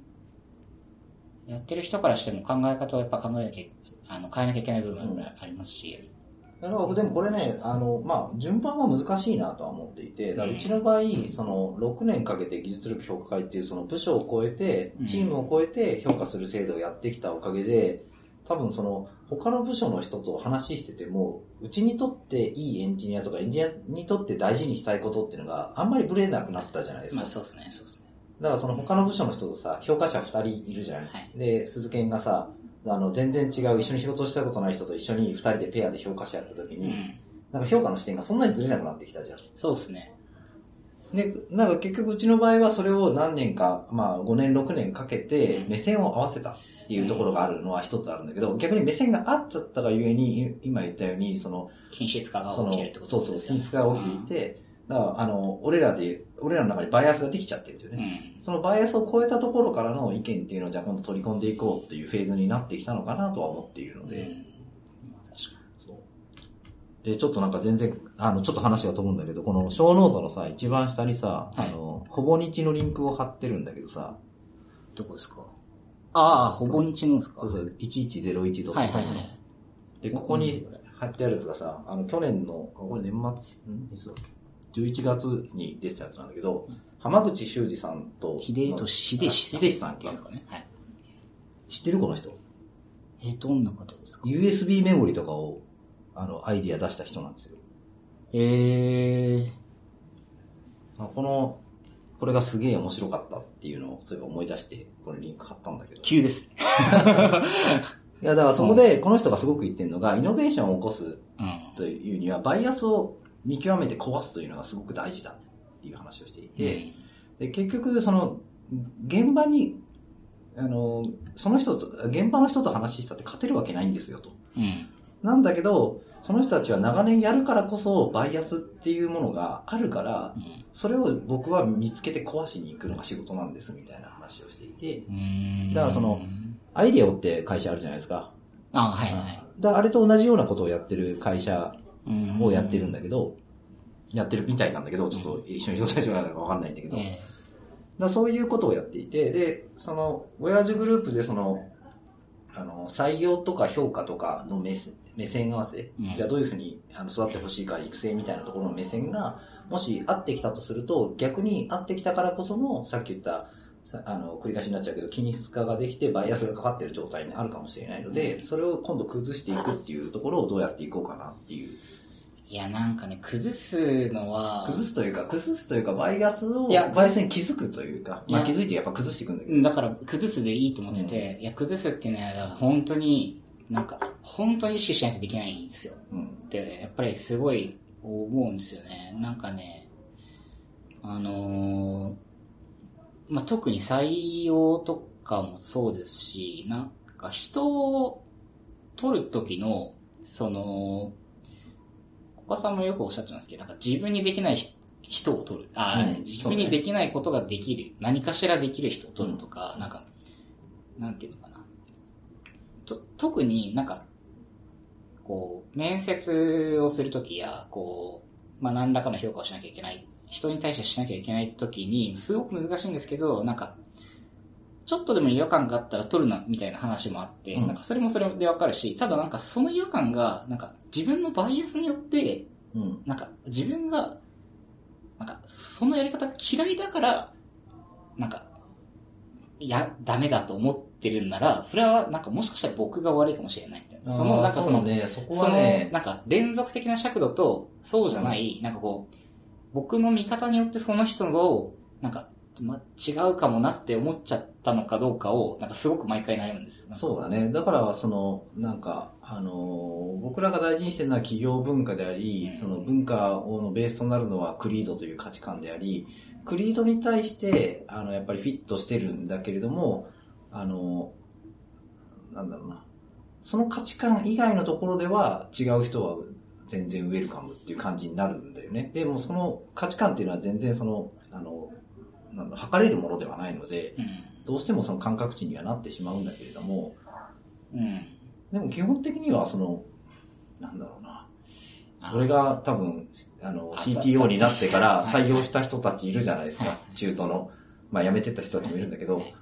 やってる人からしても考え方をやっぱ考えなきゃ、あの、変えなきゃいけない部分がありますし、だからでもこれね、あの、まあ、順番は難しいなとは思っていて、だからうちの場合、その、6年かけて技術力評価会っていうその部署を超えてうん、チームを超えて評価する制度をやってきたおかげで、多分その、他の部署の人と話してても、うちにとっていいエンジニアとかエンジニアにとって大事にしたいことっていうのがあんまりブレなくなったじゃないですかまあ。そうですね、そうですね。だからその他の部署の人とさ、評価者2人いるじゃない、はいで、鈴研がさ、あの、全然違う、一緒に仕事をしたことない人と一緒に2人でペアで評価者やった時に、うん。なんか評価の視点がそんなにずれなくなってきたじゃん。そうですね。で、なんか結局うちの場合はそれを何年か、まあ5年6年かけて目線を合わせたっていうところがあるのは一つあるんだけど、逆に目線が合っちゃったがゆえに、今言ったように、その、均質化が起きてるってこそうそう、とですよね。均質が起きていて、だからあの、俺らで、俺らの中にバイアスができちゃってるんだよね。ん。そのバイアスを超えたところからの意見っていうのをじゃあ今度取り込んでいこうっていうフェーズになってきたのかなとは思っているので。で、ちょっとなんか全然、あの、ちょっと話が飛ぶんだけど、このショーノートのさ、一番下にさ、はいあの、ほぼ日のリンクを貼ってるんだけどさ、に。どこですか？ああ、ほぼ日のですかそうそう、1101.com、はいはいはい。で、ここに貼ってあるやつがさ、あの、去年の、これ年末、んいつだっけ ?11 月に出てたやつなんだけど、浜口修二さんと、秀俊、秀志さん。秀志さんかっていうのかね。はい。知ってるこの人？え、どんな方ですか？USB メモリとかを、あの、アイディア出した人なんですよ。えー、あこの、これがすげえ面白かったっていうのを、そういえば思い出して、これリンク貼ったんだけど。急です。いや、だからそこで、この人がすごく言ってるのが、イノベーションを起こすうん。というには、バイアスを見極めて壊すというのがすごく大事だっていう話をしていて、で結局、その、現場に、あの、その人と、現場の人と話したって勝てるわけないんですよと。うん。なんだけど、その人たちは長年やるからこそ、バイアスっていうものがあるから、うん。それを僕は見つけて壊しに行くのが仕事なんですみたいな話をしていて、うん。だからそのアイデアをって会社あるじゃないですか。あ、はいはい。だあれと同じようなことをやってる会社うんをやってるんだけど、やってるみたいなんだけど、ちょっと一緒に仕事しながらわかんないんだけど、だそういうことをやっていて、で、その、親父グループでその、あの、採用とか評価とかの目線目線合わせ、うんじゃあどういうふうにあの育ってほしいか、育成みたいなところの目線が、もし合ってきたとすると、逆に合ってきたからこその、さっき言った、さあの、繰り返しになっちゃうけど、均質化ができて、バイアスがかかってる状態にあるかもしれないので、それを今度崩していくっていうところをどうやっていこうかなっていう。いや、なんかね、崩すのは、崩すというか、崩すというか、バイアスを、いやバイアスに気づくというか、まあ気づいてやっぱ崩していくんだけど。うんだから、崩すでいいと思ってて、いや、崩すっていうのは、本当に、なんか、本当に意識しないとできないんですよ。うん。って、やっぱりすごい思うんですよね。なんかね、あのーまあ、特に採用とかもそうですし、なんか人を取る時の、その、小川さんもよくおっしゃってますけど、なんか自分にできないひ人を取る。あ、うん自分にできないことができる。何かしらできる人を取るとか、なんか、なんていうのかな。と特になんか、こう、面接をするときや、こう、まあ、何らかの評価をしなきゃいけない、人に対してしなきゃいけないときに、すごく難しいんですけど、なんか、ちょっとでも違和感があったら取るな、みたいな話もあって、うんなんかそれもそれでわかるし、ただなんかその違和感が、なんか自分のバイアスによって、うん。なんか自分が、なんかそのやり方が嫌いだから、なんか、いや、ダメだと思ってるんなら、それはなんかもしかしたら僕が悪いかもしれないみたいな。その、なんかその、うね、そこそのなんか連続的な尺度と、そうじゃない、なんかこう、僕の見方によってその人の、なんか、ま、違うかもなって思っちゃったのかどうかを、なんかすごく毎回悩むんですよ。そうだね。だから、その、なんか、あのー僕らが大事にしてるのは企業文化であり、うんその文化をのベースとなるのはクリードという価値観であり、クリードに対して、あの、やっぱりフィットしてるんだけれども、あのーなんだろうな。その価値観以外のところでは違う人は全然ウェルカムっていう感じになるんだよね。でもその価値観っていうのは全然その、あの、なんだ測れるものではないので、うん。どうしてもその感覚値にはなってしまうんだけれども、うん。でも基本的にはその、なんだろうな。あ俺が多分、あの、あ CTO になってからはい採用した人たちいるじゃないですかは。中途の。まあ辞めてった人たちもいるんだけどはい、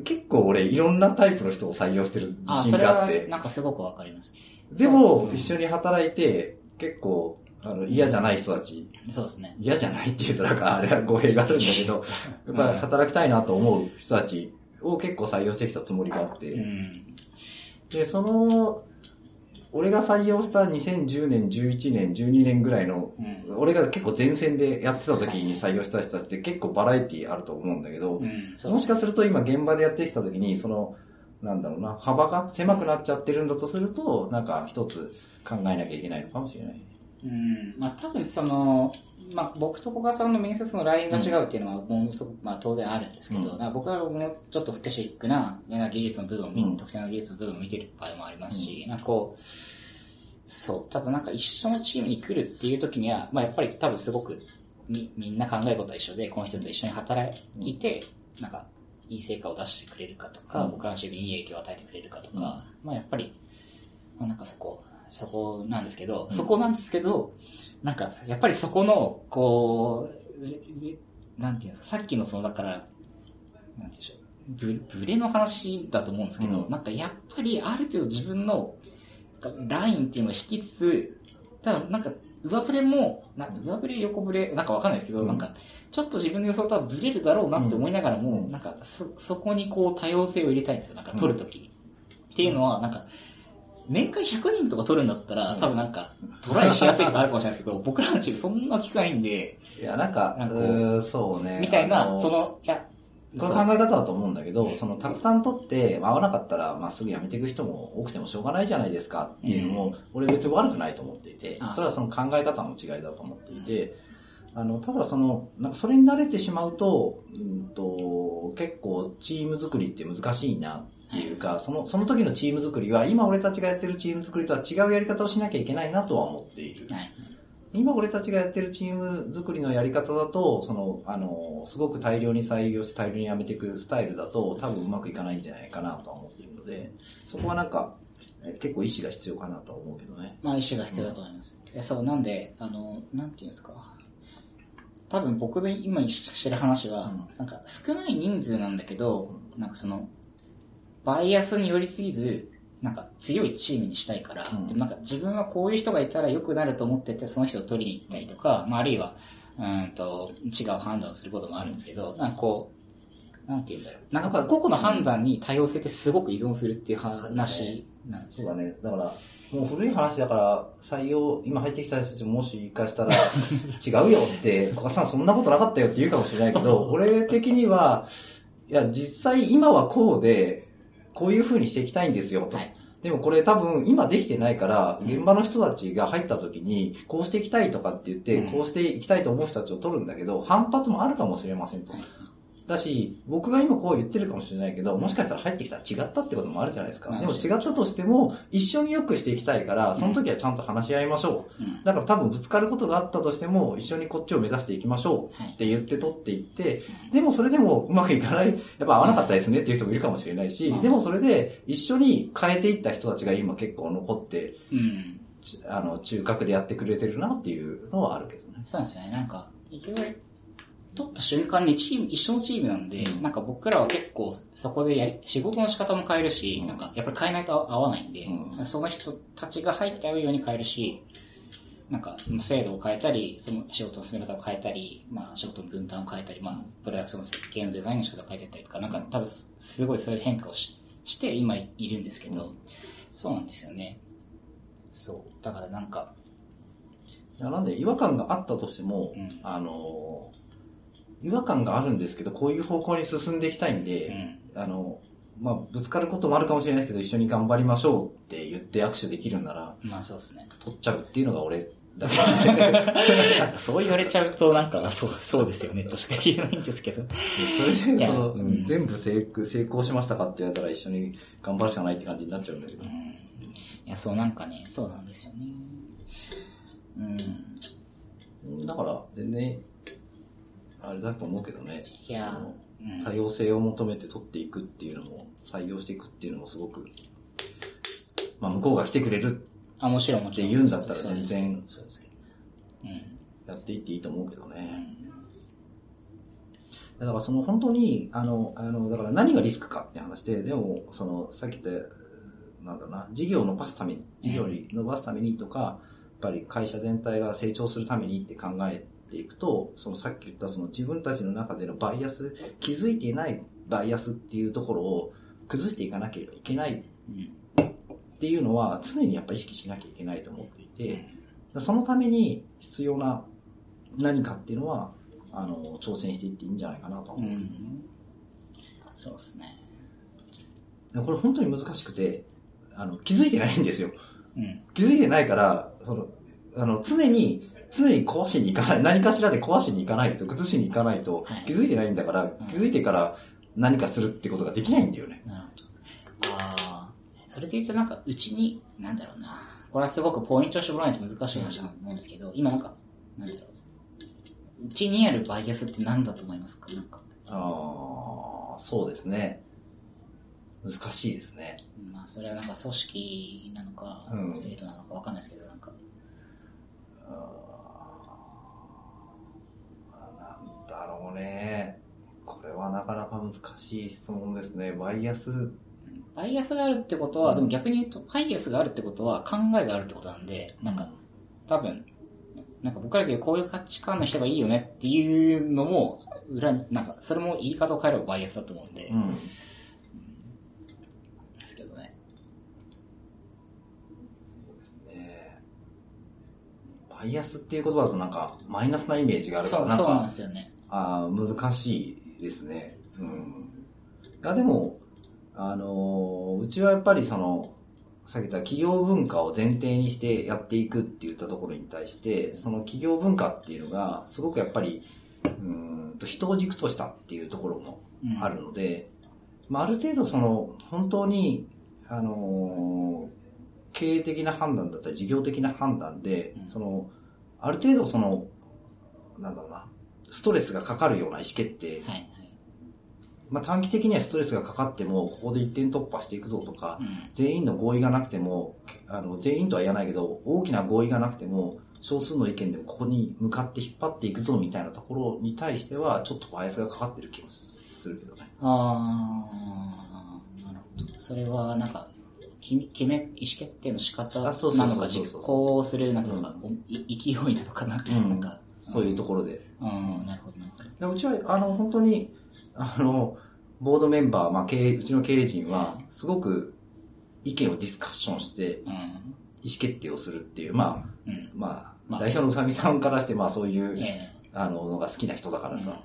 結構俺いろんなタイプの人を採用してる自信があって、なんかすごくわかります。でもうん一緒に働いて、結構、あの、嫌じゃない人たち、そうですね。嫌じゃないって言うとなんかあれは語弊があるんだけど、やっぱり働きたいなと思う人たちを結構採用してきたつもりがあって、うん。で、その、俺が採用した2010年、11年、12年ぐらいの、うん。俺が結構前線でやってた時に採用した人たちって結構バラエティあると思うんだけど、うん。もしかすると今現場でやってきた時に、その、なんだろうな、幅が狭くなっちゃってるんだとすると、なんか一つ考えなきゃいけないのかもしれない。うん。まあ多分その、まあ僕と古賀さんの面接のラインが違うっていうのはものすごく、まあ当然あるんですけど、うん。僕はもうちょっとスペシフィックな技術の部分を見、うん特定の技術の部分を見てる場合もありますし、なんかこう、そう、ただなんか一緒のチームに来るっていう時には、まあやっぱり多分すごくみみんな考えることは一緒で、この人と一緒に働いて、なんかいい成果を出してくれるかとか、うん。僕らのチームにいい影響を与えてくれるかとか、まあやっぱり、まあなんかそこ、そこなんですけど、そこなんですけど、なんか、やっぱりそこの、こう、じじなんていうんですか、さっきのその、だから、なんていうんでしょう、ブブレの話だと思うんですけど、うん。なんかやっぱりある程度自分のラインっていうのを引きつつ、ただなんか、上振れも、な上振れ、横振れ、なんかわかんないですけど、うん。なんか、ちょっと自分の予想とはブレるだろうなって思いながらも、うん。なんか、そ、そこにこう多様性を入れたいんですよ。なんか取るときに。っていうのは、なんか、年間100人とか取るんだったら、うん。多分なんか、トライしやすいとかあるかもしれないですけど、僕らのチームそんな機会んで、いや、なんか、なんかこうそうね。みたいな、あのその、いや、これ考え方だと思うんだけど、そのたくさん取って合わなかったら、まあ、すぐ辞めていく人も多くてもしょうがないじゃないですかっていうのも、俺別に悪くないと思っていてあ、それはその考え方の違いだと思っていて、あの、ただその、なんかそれに慣れてしまうと、うんと、結構チーム作りって難しいなっていうか、その、その時のチーム作りは、今俺たちがやってるチーム作りとは違うやり方をしなきゃいけないなとは思っている。はい。今俺たちがやってるチーム作りのやり方だと、その、あの、すごく大量に採用して大量にやめていくスタイルだと、多分うまくいかないんじゃないかなとは思っているので、そこはなんか、え結構意志が必要かなとは思うけどね。まあ、意思が必要だと思います。いやそう、なんで、あの、なんていうんですか。多分僕の今してる話は、うんなんか少ない人数なんだけど、なんかその、バイアスに寄りすぎず、なんか強いチームにしたいから、うんでもなんか自分はこういう人がいたら良くなると思ってて、その人を取りに行ったりとか、まああるいは、うーんと、違う判断をすることもあるんですけど、なんかこう、なんて言うんだろう。なんか個々の判断に多様性ってすごく依存するっていう話なんですよ。そうだね。だから、もう古い話だから、採用、今入ってきた人たちもし一回したら、違うよって、小川さんそんなことなかったよって言うかもしれないけど、俺的には、いや、実際今はこうで、こういう風にしていきたいんですよ、と。はいでもこれ多分今できてないから、うん現場の人たちが入った時に、こうしていきたいとかって言って、うんこうしていきたいと思う人たちを取るんだけど、反発もあるかもしれませんとはい。だし、僕が今こう言ってるかもしれないけど、もしかしたら入ってきたら違ったってこともあるじゃないですか。まあでも違ったとしても、一緒に良くしていきたいから、その時はちゃんと話し合いましょう。うんだから多分ぶつかることがあったとしても、一緒にこっちを目指していきましょうはいって言って取っていって、でもそれでもうまくいかない、やっぱ合わなかったですねっていう人もいるかもしれないしうん、でもそれで一緒に変えていった人たちが今結構残って、うん。ちあの、中核でやってくれてるなっていうのはあるけどね。そうなんですよね。なんか、いきなり、取った瞬間にチーム、一緒のチームなんで、うん。なんか僕らは結構そこでやり、仕事の仕方も変えるし、うん。なんかやっぱり変えないと合わないんで、うん。その人たちが入って合うように変えるし、なんか制度を変えたり、その仕事の進め方を変えたり、まあ仕事の分担を変えたり、まあプロダクションの設計のデザインの仕方を変えてたりとか、なんか多分すすごいそういう変化をしして今いるんですけど、そうなんですよね。そう。だからなんか、いやなんで違和感があったとしても、うん。あの、違和感があるんですけど、こういう方向に進んでいきたいんうで、ん。あの、まあ、ぶつかることもあるかもしれないけど、一緒に頑張りましょうって言って握手できるなら、まあそうですね。取っちゃうっていうのが俺だから、そう言われちゃうと、なんか、そう、そうですよね、としか言えないんですけど。それで、その、うん全部成功成功しましたかって言われたら一緒に頑張るしかないって感じになっちゃうんだけどうん。い。や、そう、なんかね、そうなんですよね。うん。だから、全然、あれだと思うけどね。いや多様性を求めて取っていくっていうのも、採用していくっていうのもすごく、まあ、向こうが来てくれるあ、もちろんもちろん。って言うんだったら全然。やっていっていいと思うけどうね。んだからその本当に、あの、あの、だから何がリスクかって話で、でも、その、さっき言った、なんだろうな、事業を伸ばすために、事業に伸ばすためにとか、やっぱり会社全体が成長するためにって考えていくと、そのさっき言ったその自分たちの中でのバイアス、気づいていないバイアスっていうところを崩していかなければいけないうん。っていうのは常にやっぱ意識しなきゃいけないと思っていて、そのために必要な何かっていうのは、あの、挑戦していっていいんじゃないかなとう思う。ん。そうですね。これ本当に難しくて、あの、気づいてないんですよ。うん。気づいてないから、その、あの、常に、常に壊しに行かない、何かしらで壊しに行かないと、崩しに行かないとはい、気づいてないんだから、気づいてから何かするってことができないんだよね。なるほど。ああ。それで言うとなんか、うちに、なんだろうな。これはすごくポイントを絞らないと難しい話だと思うんですけど、今なんか、なんだろう。うちにあるバイアスって何だと思いますか？なんか。ああ、そうですね。難しいですね。まあ、それはなんか組織なのかう、ん制度なのかわかんないですけど、なんか、なね。これはなかなか難しい質問ですね。バイアスバイアスがあるってことは、でも逆に言うと、バイアスがあるってことは考えがあるってことなんで、なんか、多分、なんか僕らでいうこういう価値観の人がいいよねっていうのも、裏に、なんか、それも言い方を変えればバイアスだと思うんで、うん。ですけどね。ねバイアスっていう言葉だとなんか、マイナスなイメージがあるから、そう、なんそうなんかで、すよね。あー難しいですね。うん。いや、でも、あのーうちはやっぱりその、さっき言った企業文化を前提にしてやっていくって言ったところに対して、その企業文化っていうのが、すごくやっぱり、うーんと人を軸としたっていうところもうんあるので、まあ、ある程度その、本当に、あのー経営的な判断だったり事業的な判断で、うんその、ある程度その、なんだろうな、ストレスがかかるような意思決定、はい、はい。まあ、短期的にはストレスがかかっても、ここで一点突破していくぞとか、うん。全員の合意がなくても、あの、全員とは言わないけど、大きな合意がなくても、少数の意見でもここに向かって引っ張っていくぞみたいなところに対しては、ちょっとバイアスがかかってる気もするけどね。あー、なるほど。それは、なんか、き決め、意思決定の仕方なのか、実行する、なんていうんですか、い勢いなのかな、うんなんか。そういうところで。うん、なるほど、なるほど。でうちは、あの、本当に、あの、ボードメンバー、まあ、経営、うちの経営陣は、すごく意見をディスカッションして、うん。意思決定をするっていう、まあ、うん。まあ、まあ代表のうさみさんからして、まあ、そういう、えあの、のが好きな人だかえらさ、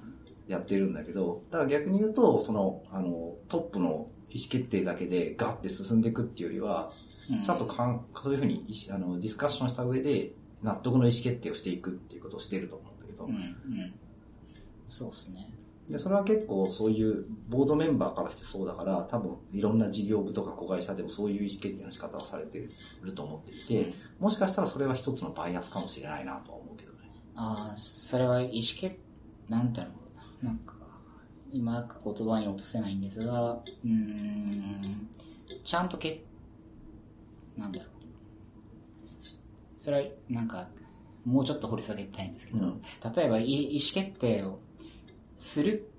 やってるんだけど、だから逆に言うと、その、あの、トップの意思決定だけでガッて進んでいくっていうよりは、うんちゃんとかん、そういうふうにあのディスカッションした上で、納得の意思決定をしていくっていうことをしていると思うんだけど、うん、うん。そうっすね。で、それは結構そういうボードメンバーからしてそうだから、多分いろんな事業部とか子会社でもそういう意思決定の仕方をされてると思っていて、もしかしたらそれは一つのバイアスかもしれないなとは思うけどね。ああ、それは意思決、なんだろうな。なんか、うまく言葉に落とせないんですが、うーん、ちゃんとけ、なんだろう。それは、なんか、もうちょっと掘り下げたいんですけど、うん例えばい意思決定をする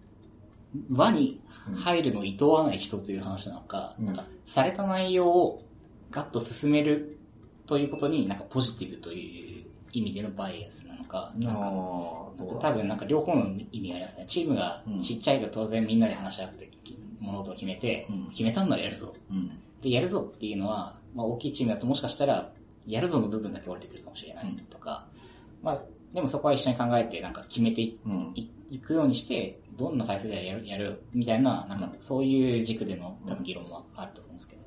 輪に入るのを厭わない人という話なのか、うんなんか、された内容をガッと進めるということになんかポジティブという意味でのバイアスなのか、なんかあーどうだ多分なんか両方の意味がありますね。チームがうんちっちゃいが当然みんなで話し合って物事を決めて、うん決めたんならやるぞ。うん。で、やるぞっていうのは、まあ大きいチームだともしかしたら、やるぞの部分だけ降りてくるかもしれないとか、まあ、でもそこは一緒に考えてなんか決めていうん。いいくようにして、どんな体制でやる、やるみたいな、なんかそういう軸での多分議論はあると思うんですけど。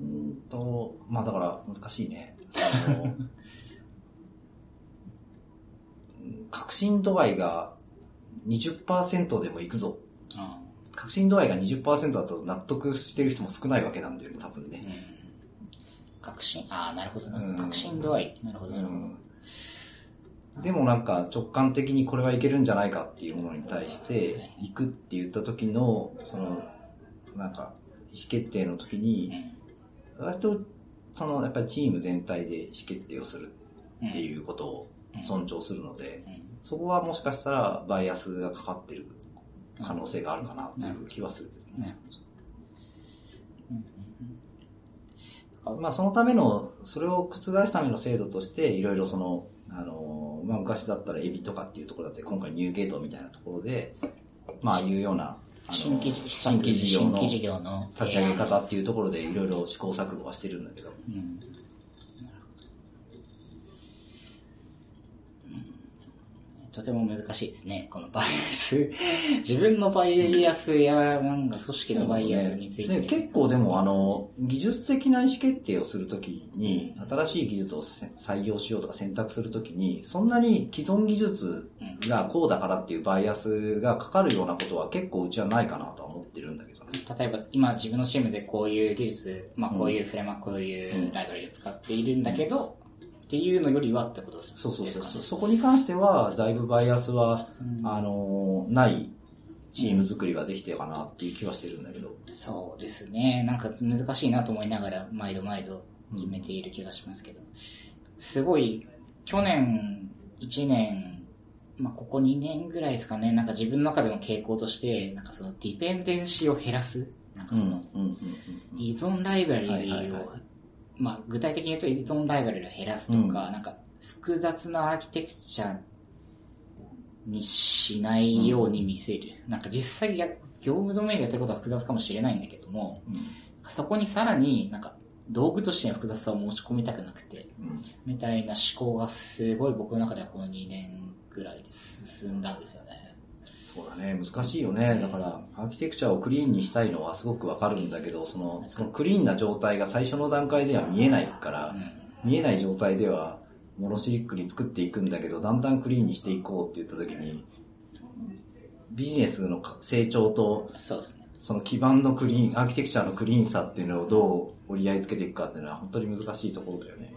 うーんと、まあだから難しいね。確信 度合いが20%でもいくぞ。確信度合いが20%だと納得してる人も少ないわけなんだよね、多分うん。うね。ん。確信、ああ、なるほどな。うん確信度合い。なるほど、うなるほど。ん。でもなんか直感的にこれはいけるんじゃないかっていうものに対して、行くって言った時の、その、なんか、意思決定の時に、うん割と、その、やっぱりチーム全体で意思決定をするうんっていうことを尊重するので、うんそこはもしかしたらバイアスがかかってる可能性があるかなっていう気はする。なるほど。うんうんまあそのための、それを覆すための制度として、いろいろその、あの、まあ昔だったらエビとかっていうところだって、今回ニューゲートみたいなところで、まあいうような、新規新規事業の立ち上げ方っていうところでいろいろ試行錯誤はしてるんだけど、うんとても難しいですね、このバイアス。自分のバイアスや、なんか組織のバイアスについて。で結構でもあの、技術的な意思決定をするときに、新しい技術をせ採用しようとか選択するときに、そんなに既存技術がこうだからっていうバイアスがかかるようなことは結構うちはないかなとは思ってるんだけどね。例えば今自分のチームでこういう技術、まあこういうフレームワーク、こういうライブラリを使っているんだけど、っていうのよりはってことですかね。そうそうそうそう。そこに関しては、だいぶバイアスは、うんあの、ないチーム作りはできてるかなっていう気はしてるんだけど。そうですね。なんか難しいなと思いながら、毎度毎度決めている気がしますけど。すごい、去年、1年、まあ、ここ2年ぐらいですかね、なんか自分の中での傾向として、なんかそのディペンデンシーを減らすなんかその、うんうんうん依存ライブラリーをはい、まあ具体的に言うと依存ライブラリーを減らすとか、うんなんか複雑なアーキテクチャにしないように見せる。なんか実際や、業務ドメインでやってることは複雑かもしれないんだけども、そこにさらになんか道具としての複雑さを持ち込みたくなくて、うんみたいな思考がすごい僕の中ではこの2年ぐらいで進んだんですよね。そうだね、難しいよね。だから、アーキテクチャをクリーンにしたいのはすごくわかるんだけど、その、そのクリーンな状態が最初の段階では見えないから、うん見えない状態では、モノシリックに作っていくんだけど、だんだんクリーンにしていこうって言った時に、ビジネスの成長と、そうですね。その基盤のクリーン、アーキテクチャのクリーンさっていうのをどう折り合いつけていくかっていうのは本当に難しいところだよね。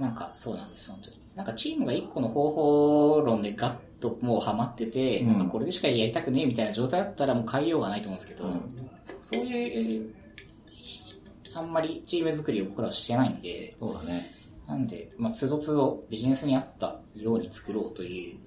なんかそうなんです、本当に。なんかチームが一個の方法論でガッともうハマってて、うんなんかこれでしかやりたくねえみたいな状態だったらもう変えようがないと思うんですけど、うんそういう、あんまりチーム作りを僕らはしてないんで、そうだね。なんで、まあ、つどつどビジネスに合ったように作ろうという、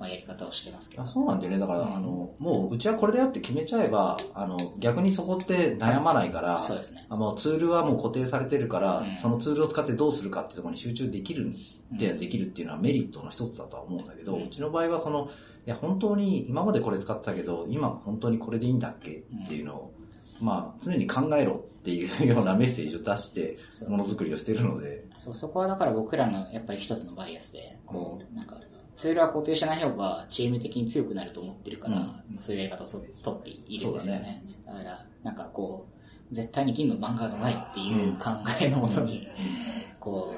まあ、やり方をしてますけど。あ。そうなんだよね。だから、うん。あの、もううちはこれだよって決めちゃえば、あの、逆にそこって悩まないから、そうですね。あのツールはもう固定されてるから、うん。そのツールを使ってどうするかっていうところに集中できるっていうのはできるっていうのはメリットの一つだとは思うんだけど、ううんちの場合はその、いや、本当に今までこれ使ってたけど、今本当にこれでいいんだっけっていうのを、まあ、常に考えろっていうようなメッセージを出して、ものづくりをしてるので、そう、そこはだから僕らのやっぱり一つのバイアスで、こう、なんか、ツールは固定しない方がチーム的に強くなると思ってるから、うん。そういうやり方をと取っているんですよそうだね。だから、なんかこう、絶対に銀の漫画がないっていう考えのもとに、こ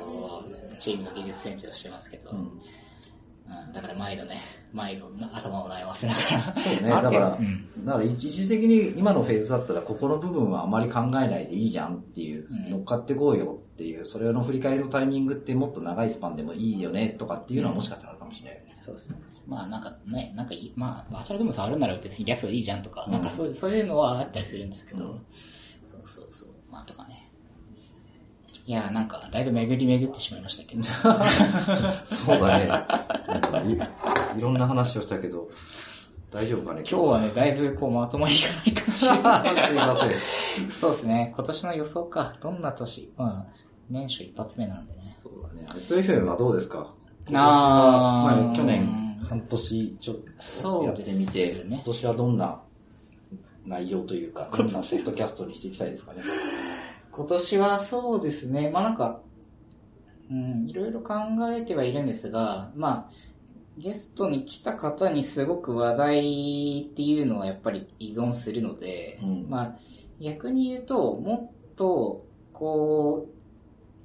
う、チームの技術選定をしてますけど、うん。うん。だから毎度ね、毎度頭を悩ませながら。そうね、だから、うん。だから一時的に今のフェーズだったら、ここの部分はあまり考えないでいいじゃんっていう、うん。乗っかってこうよっていう、それの振り返りのタイミングってもっと長いスパンでもいいよねとかっていうのはもしかしたらあるかもしれないよね。そうですね。まあなんかね、なんかいい、まあ virtual DOM 触るなら別に React でいいじゃんとか、うんなんかそういうそういうのはあったりするんですけど、うんそうそうそう、まあとかね。いやーなんかだいぶ巡り巡ってしまいましたけど、そうだね。なんかいいろんな話をしたけど、大丈夫かね今日はね、だいぶこうまとまりがないかもしれない。すいません。そうですね、今年の予想か。どんな年？まあ、年初一発目なんでね。そうだね。アリスト FM はどうですか？今年あは、ー。まあ去年半年ちょっとやってみて、ね今年はどんな内容というか、どんなポッドキャストにしていきたいですかね。今年はそうですね、まあなんか、うん、いろいろ考えてはいるんですが、まあ、ゲストに来た方にすごく話題っていうのはやっぱり依存するので、うん。まあ、逆に言うと、もっと、こう、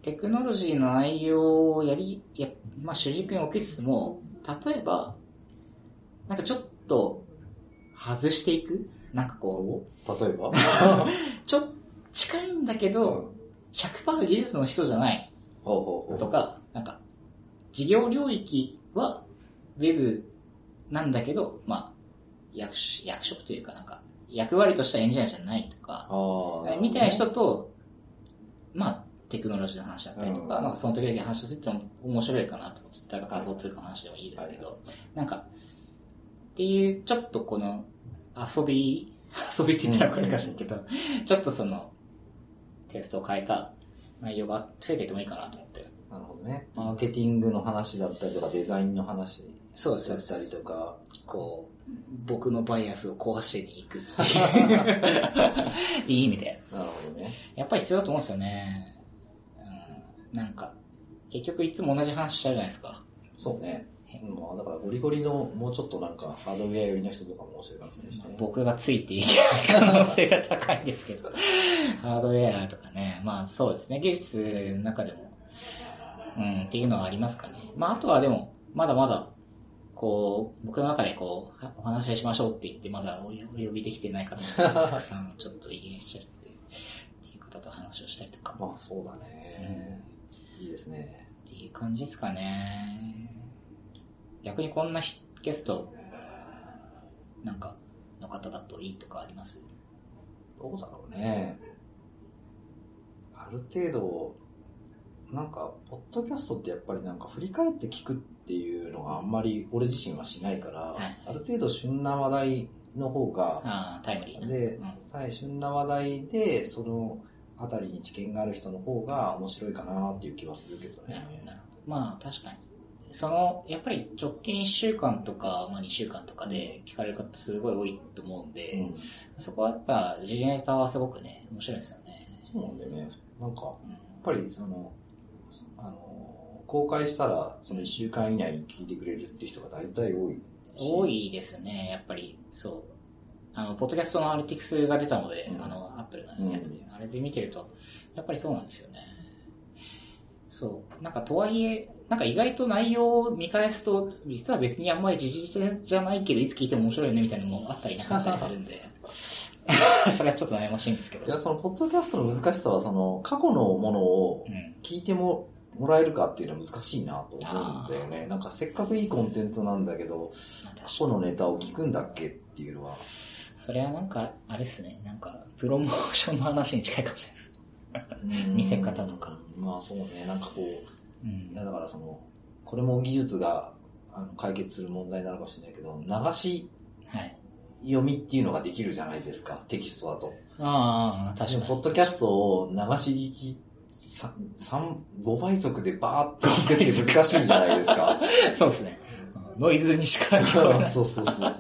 テクノロジーの内容をやり、やまあ主軸に置きつつも、例えば、なんかちょっと外していく？なんかこう、例えば？ちょっと近いんだけど、100%技術の人じゃない。ほうほうほう。とか、なんか、事業領域は Web なんだけど、まあ、役職役職というかなんか、役割としたエンジニアじゃないとか。みたいな人と、まあ、テクノロジーの話だったりとか、うんまあ、その時々話をするってのも面白いかなと思って、例えば画像通貨の話でもいいですけど、なんか、っていう、ちょっとこの、遊び、遊びって言ったらこれかしらんけど、ちょっとその、テストを変えた内容が増えていってもいいかなと思って。なるほどね。マーケティングの話だったりとか、デザインの話そうそうだったりとか。こう、僕のバイアスを壊してに行くっていう。いい意味で。なるほどね。やっぱり必要だと思うんですよね。うん、なんか、結局いつも同じ話しちゃうじゃないですか。そうね。うんまあ、だからゴリゴリのもうちょっとなんかハードウェア寄りの人とかも面白いかもしいしね。僕がついていけない可能性が高いんですけど。ハードウェアとかね。まあそうですね。技術の中でも、うん、っていうのはありますかね。まああとはでも、まだまだ、こう、僕の中でこう、はお話ししましょうって言って、まだお呼びできてない方もたくさん ちょっといらっしゃるってっていう方と話をしたりとか。まあそうだね。いいですね。っていう感じですかね。逆にこんなひゲスト、なんか、の方だといいとかあります？どうだろうね。ある程度、なんか、ポッドキャストってやっぱりなんか振り返って聞くっっていうのがあんまり俺自身はしないから、はいある程度旬な話題の方が、タイムリーな。でうん、はい、旬な話題で、そのあたりに知見がある人の方が面白いかなっていう気はするけどねなる。ほど。まあ、確かに。その、やっぱり直近1週間とか、まあ2週間とかで聞かれる方すごい多いと思うんで、うん。そこはやっぱ、時事ネタはすごくね、面白いですよね。そうなんだよね。なんか、うんやっぱりその、あの、公開したら、その1週間以内に聞いてくれるっていう人が大体多いし。多いですね、やっぱり、そう。あの、ポッドキャストのアルティクスが出たので、うんあの、アップルのやつで、あれで見てると、やっぱりそうなんですよね。そう。なんか、とはいえ、なんか意外と内容を見返すと、実は別にあんまり事実じゃないけど、いつ聞いても面白いよね、みたいなのもあったりなかったりするんで、それはちょっと悩ましいんですけど。いや、その、ポッドキャストの難しさは、その、過去のものをうん。聞いても、もらえるかっていうのは難しいなと思うんだよね。なんか、せっかくいいコンテンツなんだけど、過か去のネタを聞くんだっけっていうのは、それはなんか、あれっすね、なんか、プロモーションの話に近いかもしれないです。見せ方とか。まあそうね、なんかこう、うんだからその、これも技術があの解決する問題なのかもしれないけど、流しはい。読みっていうのができるじゃないですか、テキストだと。ああ、確かに。ポッドキャストを流し聞き、さ三5倍速でバーッと聞くって難しいじゃないですか。そうですね。ノイズにしか聞こえない。そうそうそうそう。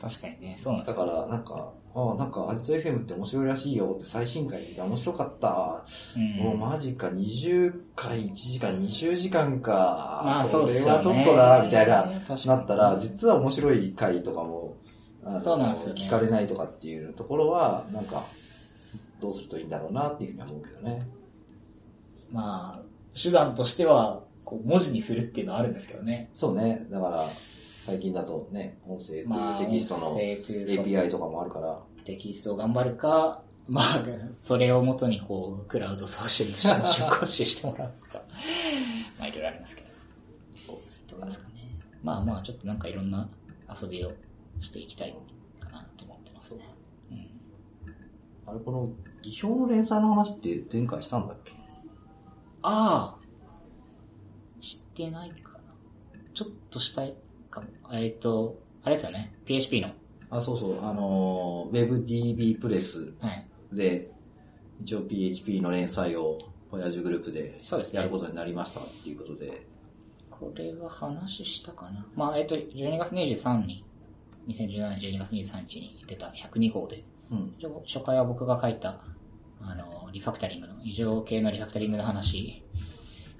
確かにね、そうなんですよ。だから、なんか、あなんか、アジト FM って面白いらしいよって最新回で面白かった。うんもうマジか、20回1時間、20時間か。まあそうっすれよね。はちょっとな、みたいな、確かになったら、実は面白い回とかも、あのそうなんですよね聞かれないとかっていうところは、なんか、どうするといいんだろうなっていうふうには思うけどね。まあ、手段としては、こう、文字にするっていうのはあるんですけどね。そうね。だから、最近だとね、音声というまあ、テキストの音声というその API とかもあるから、テキストを頑張るか、まあ、それをもとにこう、クラウドソーシングしても出稿してもらうとか、まあいろいろありますけど。そうですとかですかね。まあまあ、ちょっとなんかいろんな遊びをしていきたいかなと思ってますね。うん。あれ、この、技表の連載の話って前回したんだっけ？ああ知ってないかな。ちょっとしたい。えっ、と、あれですよね。PHP の。あ、そうそう、あのー、WebDB プレスはい。で、一応 PHP の連載を、親父グループでやることになりましたっていうことで、これは話したかな。まあ、えっ、と、12月23日、2017年12月23日に出た102号で、うん。初回は僕が書いた、あの、リファクタリングの、異常系のリファクタリングの話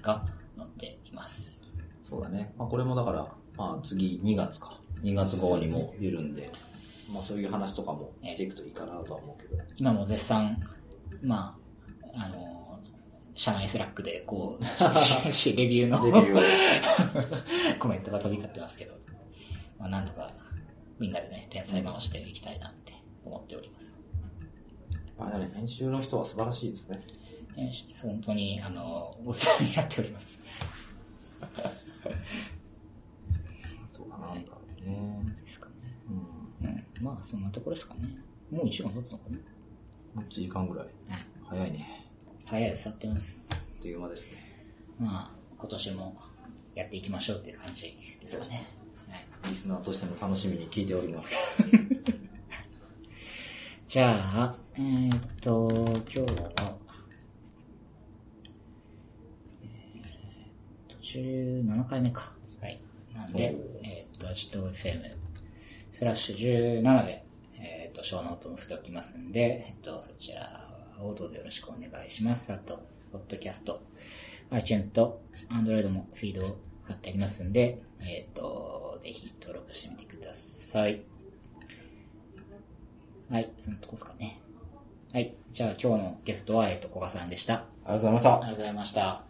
が載っています。そうだね。まあ、これもだから、まあ、次2月か。2月号にも出るんで、まあ、そういう話とかもしていくといいかなとは思うけど。今も絶賛、まあ、あの、社内 Slack で、こう、レビューの。コメントが飛び交ってますけど、まあ、なんとかみんなでね、連載回していきたいなって思っております。あれだね、編集の人は素晴らしいですね。えー本当に、あの、お世話になっております。な、なんだろうね。ですかね。うん。うん。まあ、そんなところですかね。もう1週間経つのかなもう1時間ぐらい。はい。早いね。早いです、やってます。あっという間ですね。まあ、今年もやっていきましょうっていう感じですかね。はい。リスナーとしても楽しみに聞いております。じゃあ、えーっと、今日は、えーっと、17回目か。はい。なんで、えーっと、ちょっと FM、スラッシュ17で、えーっと、 show note 載せておきますんで、えーっと、そちらをどうぞよろしくお願いします。あと、ポッドキャスト、iTunes と Android もフィードを貼ってありますんで、えーっと、ぜひ登録してみてください。はい、そのとこですかね。はい。じゃあ今日のゲストは、えっと、古賀さんでした。ありがとうございましたありがとうございました。